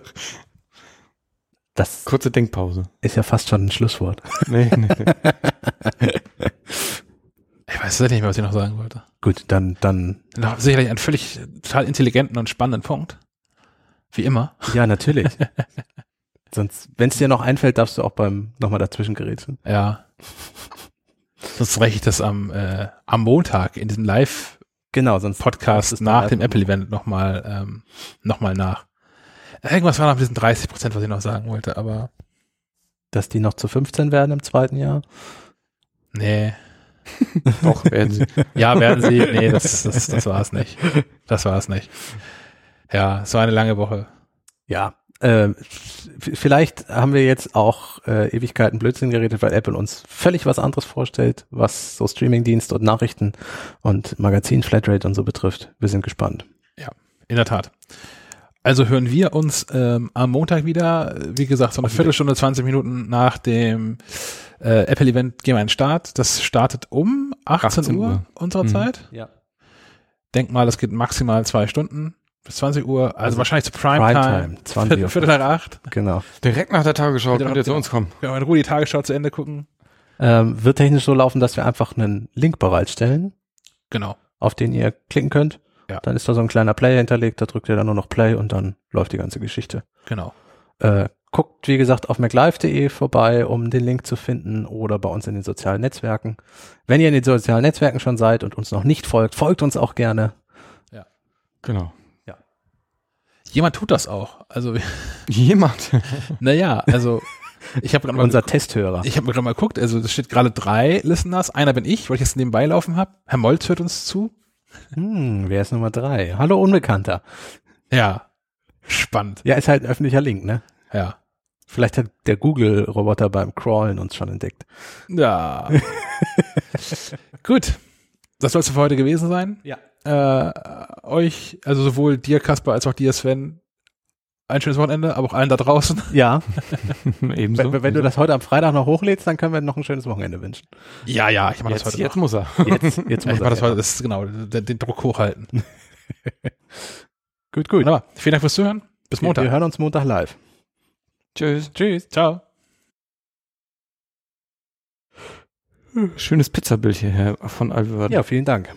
das Kurze Denkpause. ist ja fast schon ein Schlusswort. Nee, nee, nee. Ich weiß nicht mehr, was ich noch sagen wollte. Gut, dann, dann, Noch sicherlich einen völlig total intelligenten und spannenden Punkt. Wie immer. ja, natürlich. Sonst, wenn es dir noch einfällt, darfst du auch beim nochmal dazwischen gerätseln. Ja. Sonst reiche ich das am, äh, am Montag in diesem Live-Podcast Genau, sonst ist nach dem live- Apple-Event nochmal ähm, noch mal nach. Irgendwas war noch mit diesen 30 Prozent, was ich noch sagen wollte, aber dass die noch zu 15 werden im zweiten Jahr. nee. Doch, werden sie. Ja, werden sie. Nee, das, das, das war es nicht. Das war es nicht. Ja, es war eine lange Woche. Ja, äh, vielleicht haben wir jetzt auch äh, Ewigkeiten Blödsinn geredet, weil Apple uns völlig was anderes vorstellt, was so Streamingdienst und Nachrichten und Magazin Flatrate und so betrifft. Wir sind gespannt. In der Tat. Also hören wir uns ähm, am Montag wieder. Wie gesagt, so eine Viertelstunde, 20 Minuten nach dem äh, Apple-Event gehen wir an den Start. Das startet um 18, 18 Uhr, Uhr. unserer Mhm. Zeit. Ja. Denk mal, es geht maximal zwei Stunden bis 20 Uhr. Also, Also wahrscheinlich zu Primetime. Primetime, 20 Uhr. Viertel nach acht. Genau. Direkt nach der Tagesschau könnt ihr zu uns kommen. Wir wollen in Ruhe die Tagesschau zu Ende gucken. Ähm, wird technisch so laufen, dass wir einfach einen Link bereitstellen, Genau. auf den ihr klicken könnt. Ja. Dann ist da so ein kleiner Player hinterlegt, da drückt ihr dann nur noch Play und dann läuft die ganze Geschichte. Genau. Äh, guckt, wie gesagt, auf maclive.de vorbei, um den Link zu finden oder bei uns in den sozialen Netzwerken. Wenn ihr in den sozialen Netzwerken schon seid und uns noch nicht folgt, folgt uns auch gerne. Genau. Jemand tut das auch. Also, Jemand. naja, also ich habe gerade mal, Unser Testhörer. ich habe gerade mal geguckt, also es steht gerade drei Listeners. Einer bin ich, weil ich jetzt nebenbei laufen habe. Herr Molz hört uns zu. Hm, wer ist Nummer drei? Hallo Unbekannter. Ja. Spannend. Ja, ist halt ein öffentlicher Link, ne? Ja. Vielleicht hat der Google-Roboter beim Crawlen uns schon entdeckt. Ja. Gut. Das soll es für heute gewesen sein. Ja. Äh, euch, also sowohl dir, Kasper, als auch dir, Sven, ein schönes Wochenende, aber auch allen da draußen. Ja, Ebenso. wenn, wenn du das heute am Freitag noch hochlädst, dann können wir noch ein schönes Wochenende wünschen. Ja, ja, ich mache das heute jetzt noch. muss er. Jetzt, jetzt muss ich mache das er. heute, das ist genau, den, den Druck hochhalten. Gut, gut. Wunderbar. Vielen Dank fürs Zuhören. Bis Montag. wir hören uns Montag live. Tschüss. Tschüss. Ciao. Schönes Pizzabild hierher von Alvord. Ja, vielen Dank.